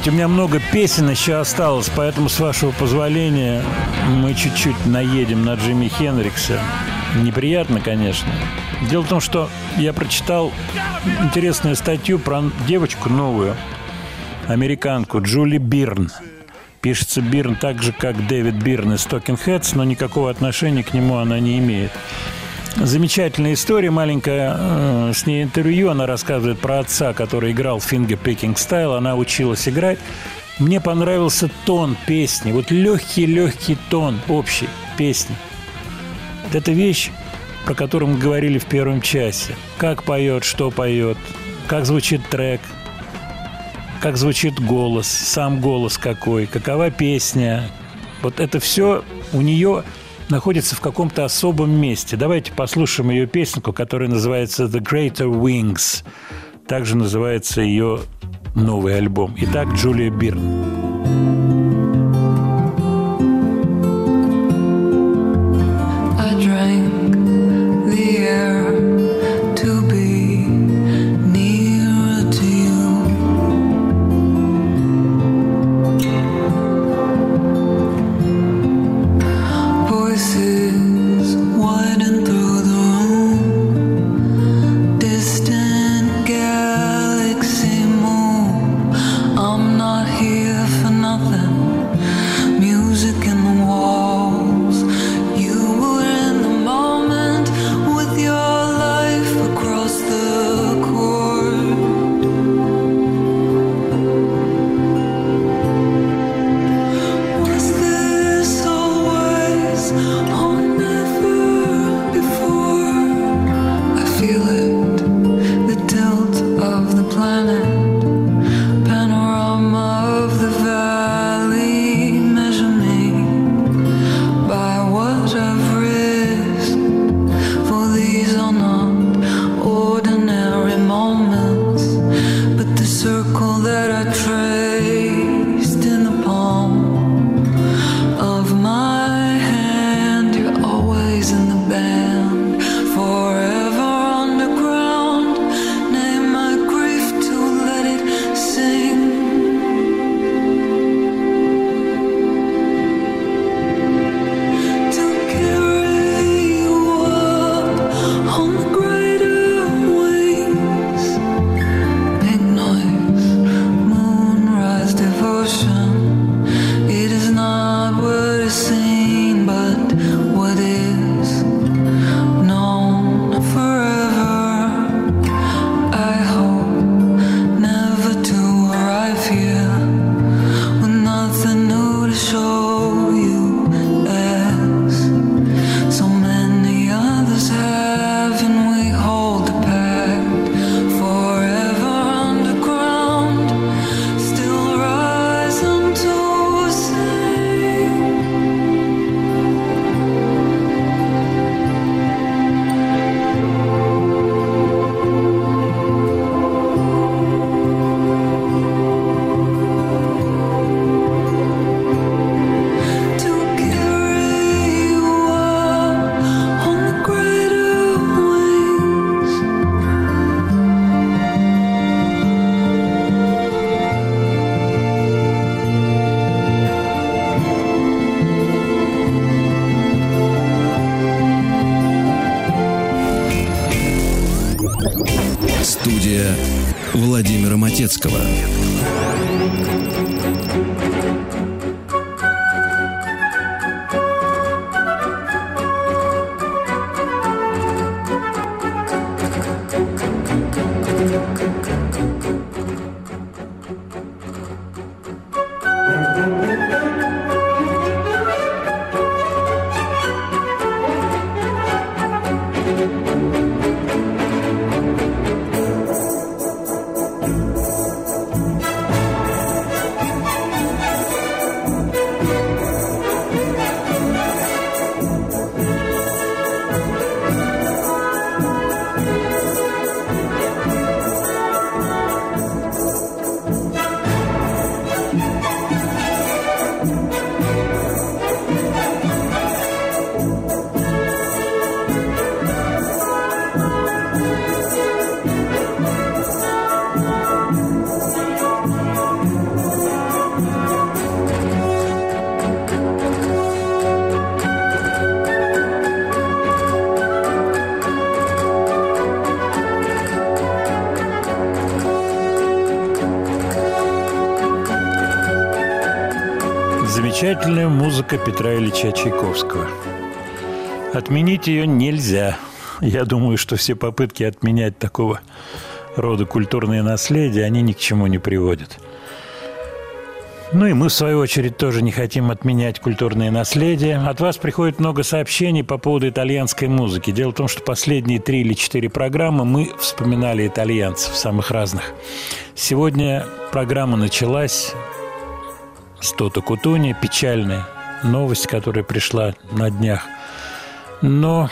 у меня много песен еще осталось, поэтому, с вашего позволения, мы чуть-чуть наедем на Джимми Хенрикса. Неприятно, конечно. Дело в том, что я прочитал интересную статью про девочку новую, американку Джули Бирн. Пишется Бирн так же, как Дэвид Бирн из Talking Heads, но никакого отношения к нему она не имеет. Замечательная история, маленькая, э, с ней интервью, она рассказывает про отца, который играл фингер пикинг стайл, она училась играть. Мне понравился тон песни, вот легкий-легкий тон общей песни. Вот Это вещь, про которую мы говорили в первом часе. Как поет, что поет, как звучит трек, как звучит голос, сам голос какой, какова песня. Вот это все у нее находится в каком-то особом месте. Давайте послушаем ее песенку, которая называется «The Greater Wings». Также называется ее новый альбом. Итак, Джулия Бирн. Музыка Петра Ильича Чайковского. Отменить ее нельзя. Я думаю, что все попытки отменять такого рода культурные наследия, они ни к чему не приводят. Ну и мы, в свою очередь, тоже не хотим отменять культурные наследия. От вас приходит много сообщений по поводу итальянской музыки. Дело в том, что последние три или четыре программы мы вспоминали итальянцев самых разных. Сегодня программа началась с Тото Кутуни, печальная новость, которая пришла на днях. Но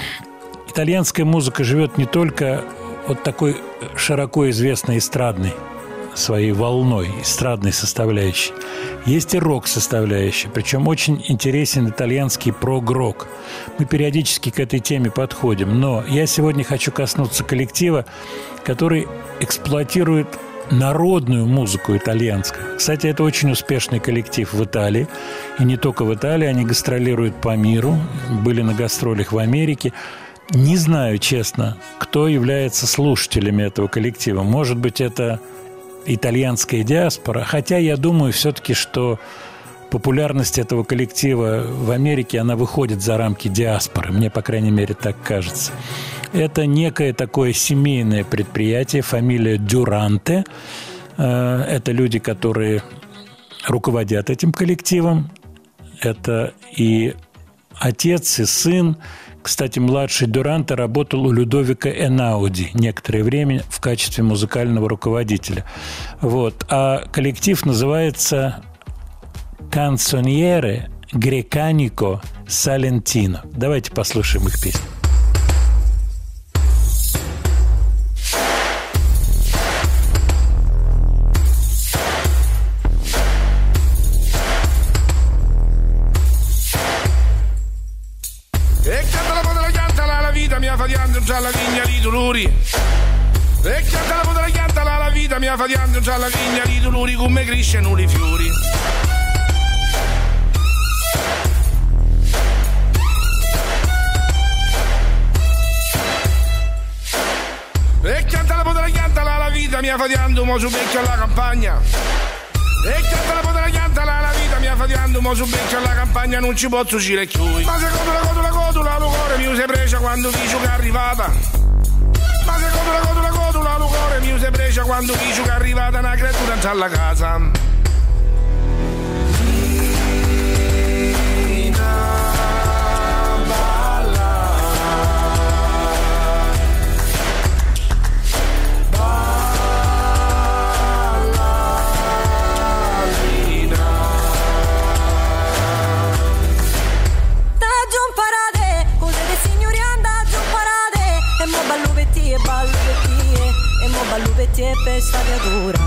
итальянская музыка живет не только вот такой широко известной эстрадной своей волной, эстрадной составляющей. Есть и рок-составляющая, причем очень интересен итальянский прог-рок. Мы периодически к этой теме подходим, но я сегодня хочу коснуться коллектива, который эксплуатирует народную музыку итальянскую. Кстати, это очень успешный коллектив в Италии. И не только в Италии, они гастролируют по миру, были на гастролях в Америке. Не знаю, честно, кто является слушателями этого коллектива. Может быть, это итальянская диаспора. Хотя я думаю все-таки, что популярность этого коллектива в Америке, она выходит за рамки диаспоры. Мне, по крайней мере, так кажется. Это некое такое семейное предприятие, фамилия Дюранте. Э, Это люди, которые руководят этим коллективом. Это и отец, и сын. Кстати, младший Дюранте работал у Людовика Энауди некоторое время в качестве музыкального руководителя. Вот. А коллектив называется «Канцоньере Греканико Салентино». Давайте послушаем их песню. Di dolori. E canta la la chianta la, la vita mia fatiando già la vigna di dolori come crescono i fiori. E canta la la chianta la, la vita mia fatiando mo su becchio alla campagna. E canta la la chianta la, la vita mia fatiando mo su becchio alla campagna non ci posso uscire più. Ma se codula, codula, codula, lo cuore mio si precia quando dice che è arrivata. Codula, codula, codula, lo cuore mio si precia quando dice che è arrivata una creatura alla casa. Da Balluvetti e pesta dura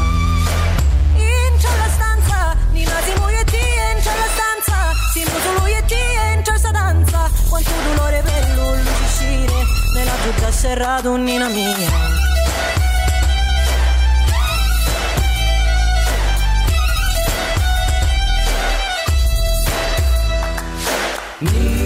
Entra la stanza Nina si muoio e ti entra la stanza. Si muoio lui e ti entra sta danza. Quanto dolore per lui uscire Nella giuda serra Nina mia. Nina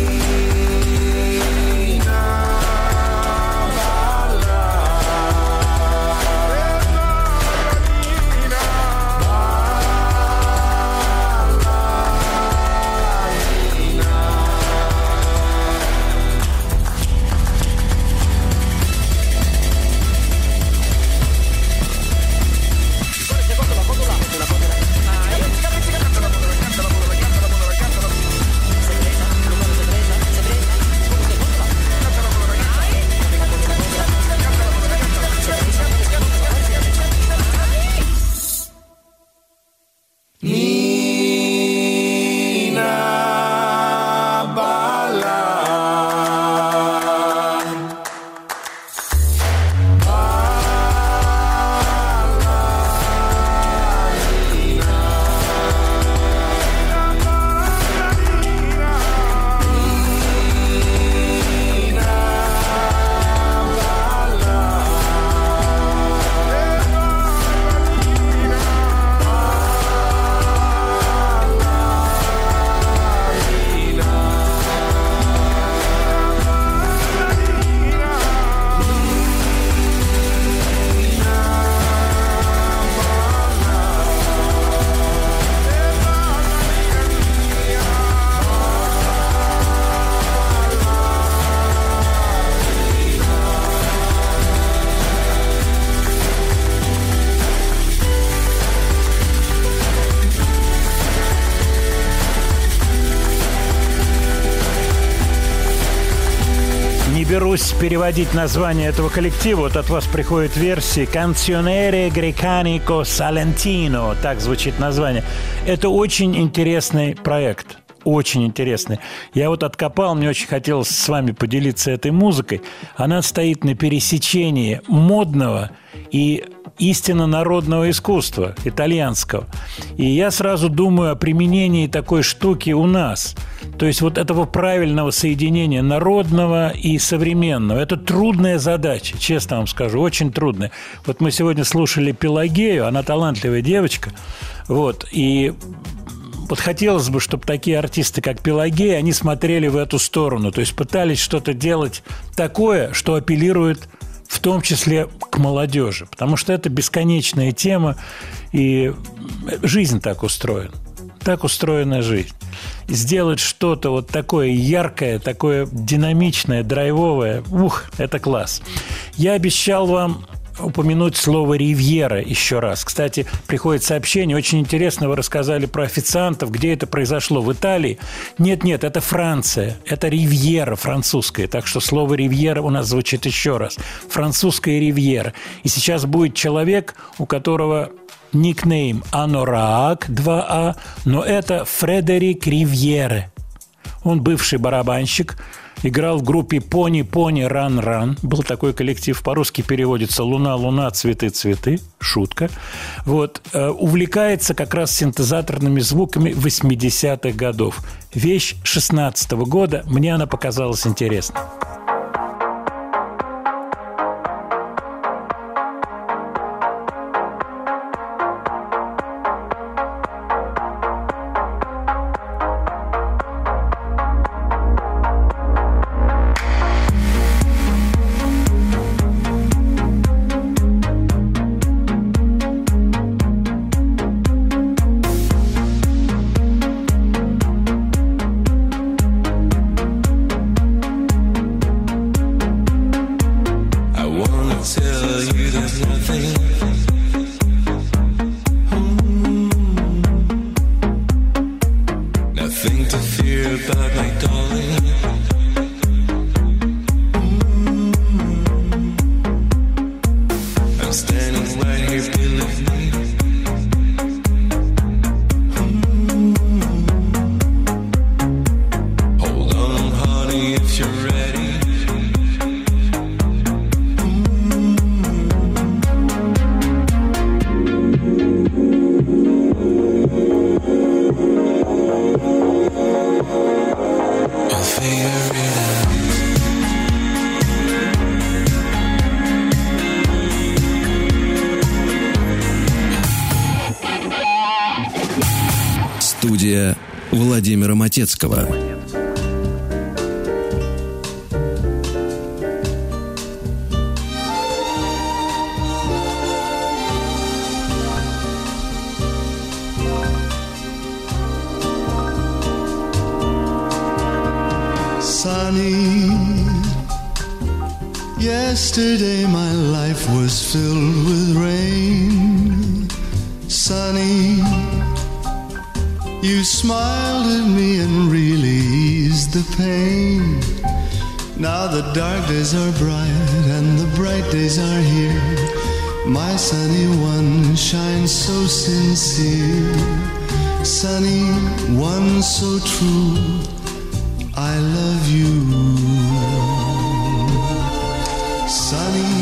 переводить название этого коллектива. Вот от вас приходит версия «Cancionere Grecanico Salentino». Так звучит название. Это очень интересный проект. Очень интересный. Я вот откопал, мне очень хотелось с вами поделиться этой музыкой. Она стоит на пересечении модного и истинно народного искусства, итальянского. И я сразу думаю о применении такой штуки у нас. То есть вот этого правильного соединения народного и современного. Это трудная задача, честно вам скажу, очень трудная. Вот мы сегодня слушали Пелагею, она талантливая девочка. Вот, и вот хотелось бы, чтобы такие артисты, как Пелагея, они смотрели в эту сторону, то есть пытались что-то делать такое, что апеллирует в том числе к молодежи, потому что это бесконечная тема, и жизнь так устроена. Так устроена жизнь. Сделать что-то вот такое яркое, такое динамичное, драйвовое, ух, это класс. Я обещал вам упомянуть слово «ривьера» еще раз. Кстати, приходит сообщение, очень интересно, вы рассказали про официантов, где это произошло, в Италии? Нет-нет, это Франция, это «ривьера» французская, так что слово «ривьера» у нас звучит еще раз. Французская «ривьера». И сейчас будет человек, у которого никнейм Анорак 2А, но это Фредерик Ривьере. Он бывший барабанщик, играл в группе «Пони, пони, ран, ран». Был такой коллектив, по-русски переводится «Луна, луна, цветы, цветы». Шутка. Вот. Э, Увлекается как раз синтезаторными звуками 80-х годов. Вещь 16 -го года. Мне она показалась интересной. Владимира Матецкого. Dark days are bright and the bright days are here. My sunny one shines so sincere. Sunny one so true. I love you. Sunny,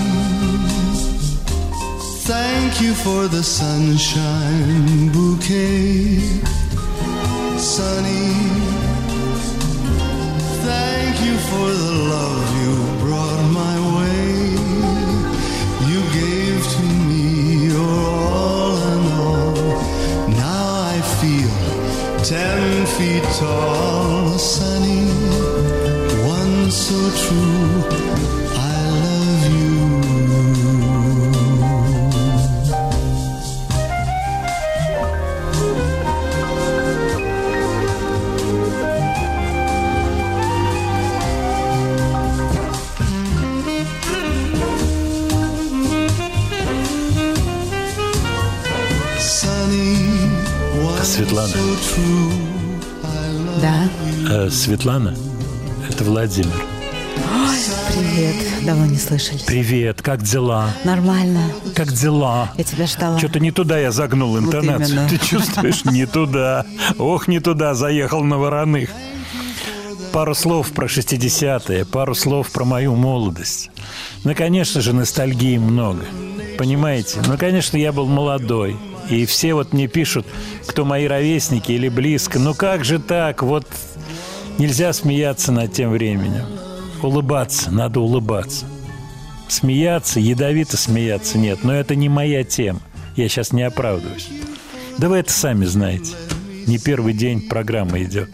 thank you for the sunshine bouquet. Светлана, это Владимир. Привет. Давно не слышались. Привет, как дела? Нормально. Как дела? Я тебя ждала. Что-то не туда я загнул Вот интонацию. именно. Ты чувствуешь? Не туда. Ох, не туда заехал на вороных. Пару слов про 60-е, пару слов про мою молодость. Ну, конечно же, ностальгии много. Понимаете? Ну, конечно, я был молодой. И все вот мне пишут, кто мои ровесники или близко. Ну, как же так? Вот нельзя смеяться над тем временем. Улыбаться, надо улыбаться. Смеяться, ядовито смеяться нет. Но это не моя тема. Я сейчас не оправдываюсь. Да вы это сами знаете. Не первый день программа идет.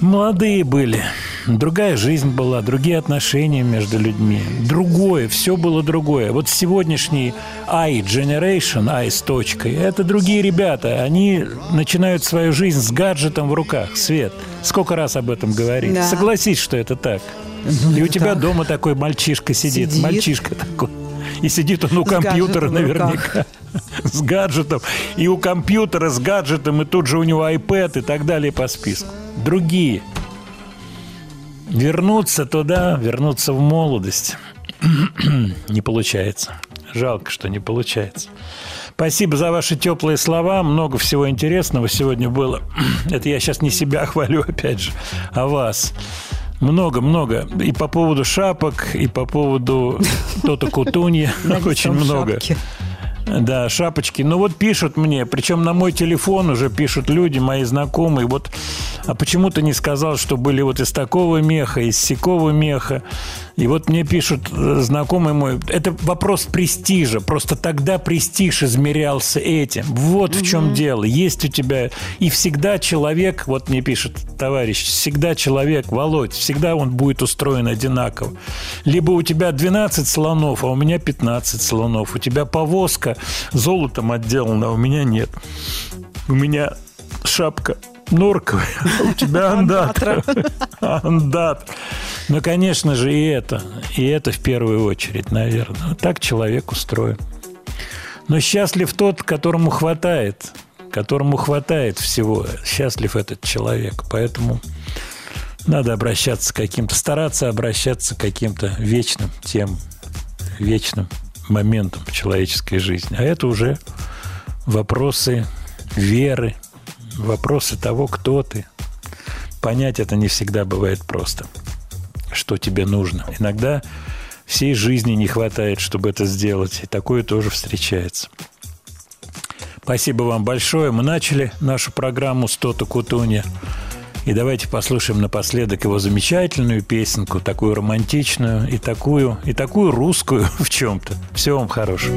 Молодые были. Другая жизнь была, другие отношения между людьми. Другое, все было другое. Вот сегодняшний I Generation, I с точкой, это другие ребята. Они начинают свою жизнь с гаджетом в руках. Свет, сколько раз об этом говорить? Да. Согласись, что это так. Ну, И у тебя так. дома такой мальчишка сидит, Сидит. мальчишка такой. И сидит он у С компьютера наверняка. [laughs] С гаджетом. И у компьютера с гаджетом, и тут же у него iPad и так далее по списку. Другие. Вернуться туда, вернуться в молодость. [clears throat] не получается. Жалко, что не получается. Спасибо за ваши теплые слова. Много всего интересного сегодня было. [clears throat] Это я сейчас не себя [laughs] хвалю, опять же, а вас. Много-много. И по поводу шапок, и по поводу [laughs] Тота Кутунья. [laughs] Очень много. шапки. Да, шапочки. Ну вот пишут мне, причем на мой телефон уже пишут люди, мои знакомые. Вот, а почему ты не сказал, что были вот из такого меха, из сякого меха? И вот мне пишут э, знакомый мой, это вопрос престижа. Просто тогда престиж измерялся этим. Вот в чем дело. Есть у тебя... И всегда человек, вот мне пишет товарищ, всегда человек, Володь, всегда он будет устроен одинаково. Либо у тебя 12 слонов, а у меня 15 слонов. У тебя повозка золотом отделана, а у меня нет. У меня шапка норковая, а [laughs] у тебя андатра. Андат. Ну, конечно же, и это. И это в первую очередь, наверное. Так человек устроен. Но счастлив тот, которому хватает, которому хватает всего. Счастлив этот человек. Поэтому надо обращаться к каким-то, стараться обращаться к каким-то вечным темам, вечным моментам человеческой жизни. А это уже вопросы веры, вопросы того, кто ты. Понять это не всегда бывает просто, что тебе нужно. Иногда всей жизни не хватает, чтобы это сделать, и такое тоже встречается. Спасибо вам большое. Мы начали нашу программу с Тота Кутуни. И давайте послушаем напоследок его замечательную песенку, такую романтичную и такую, и такую русскую [laughs] в чем-то. Всего вам хорошего.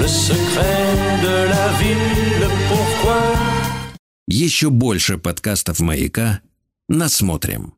Le secret de la vie, le pourquoi. Еще больше подкастов «Маяка» насмотрим.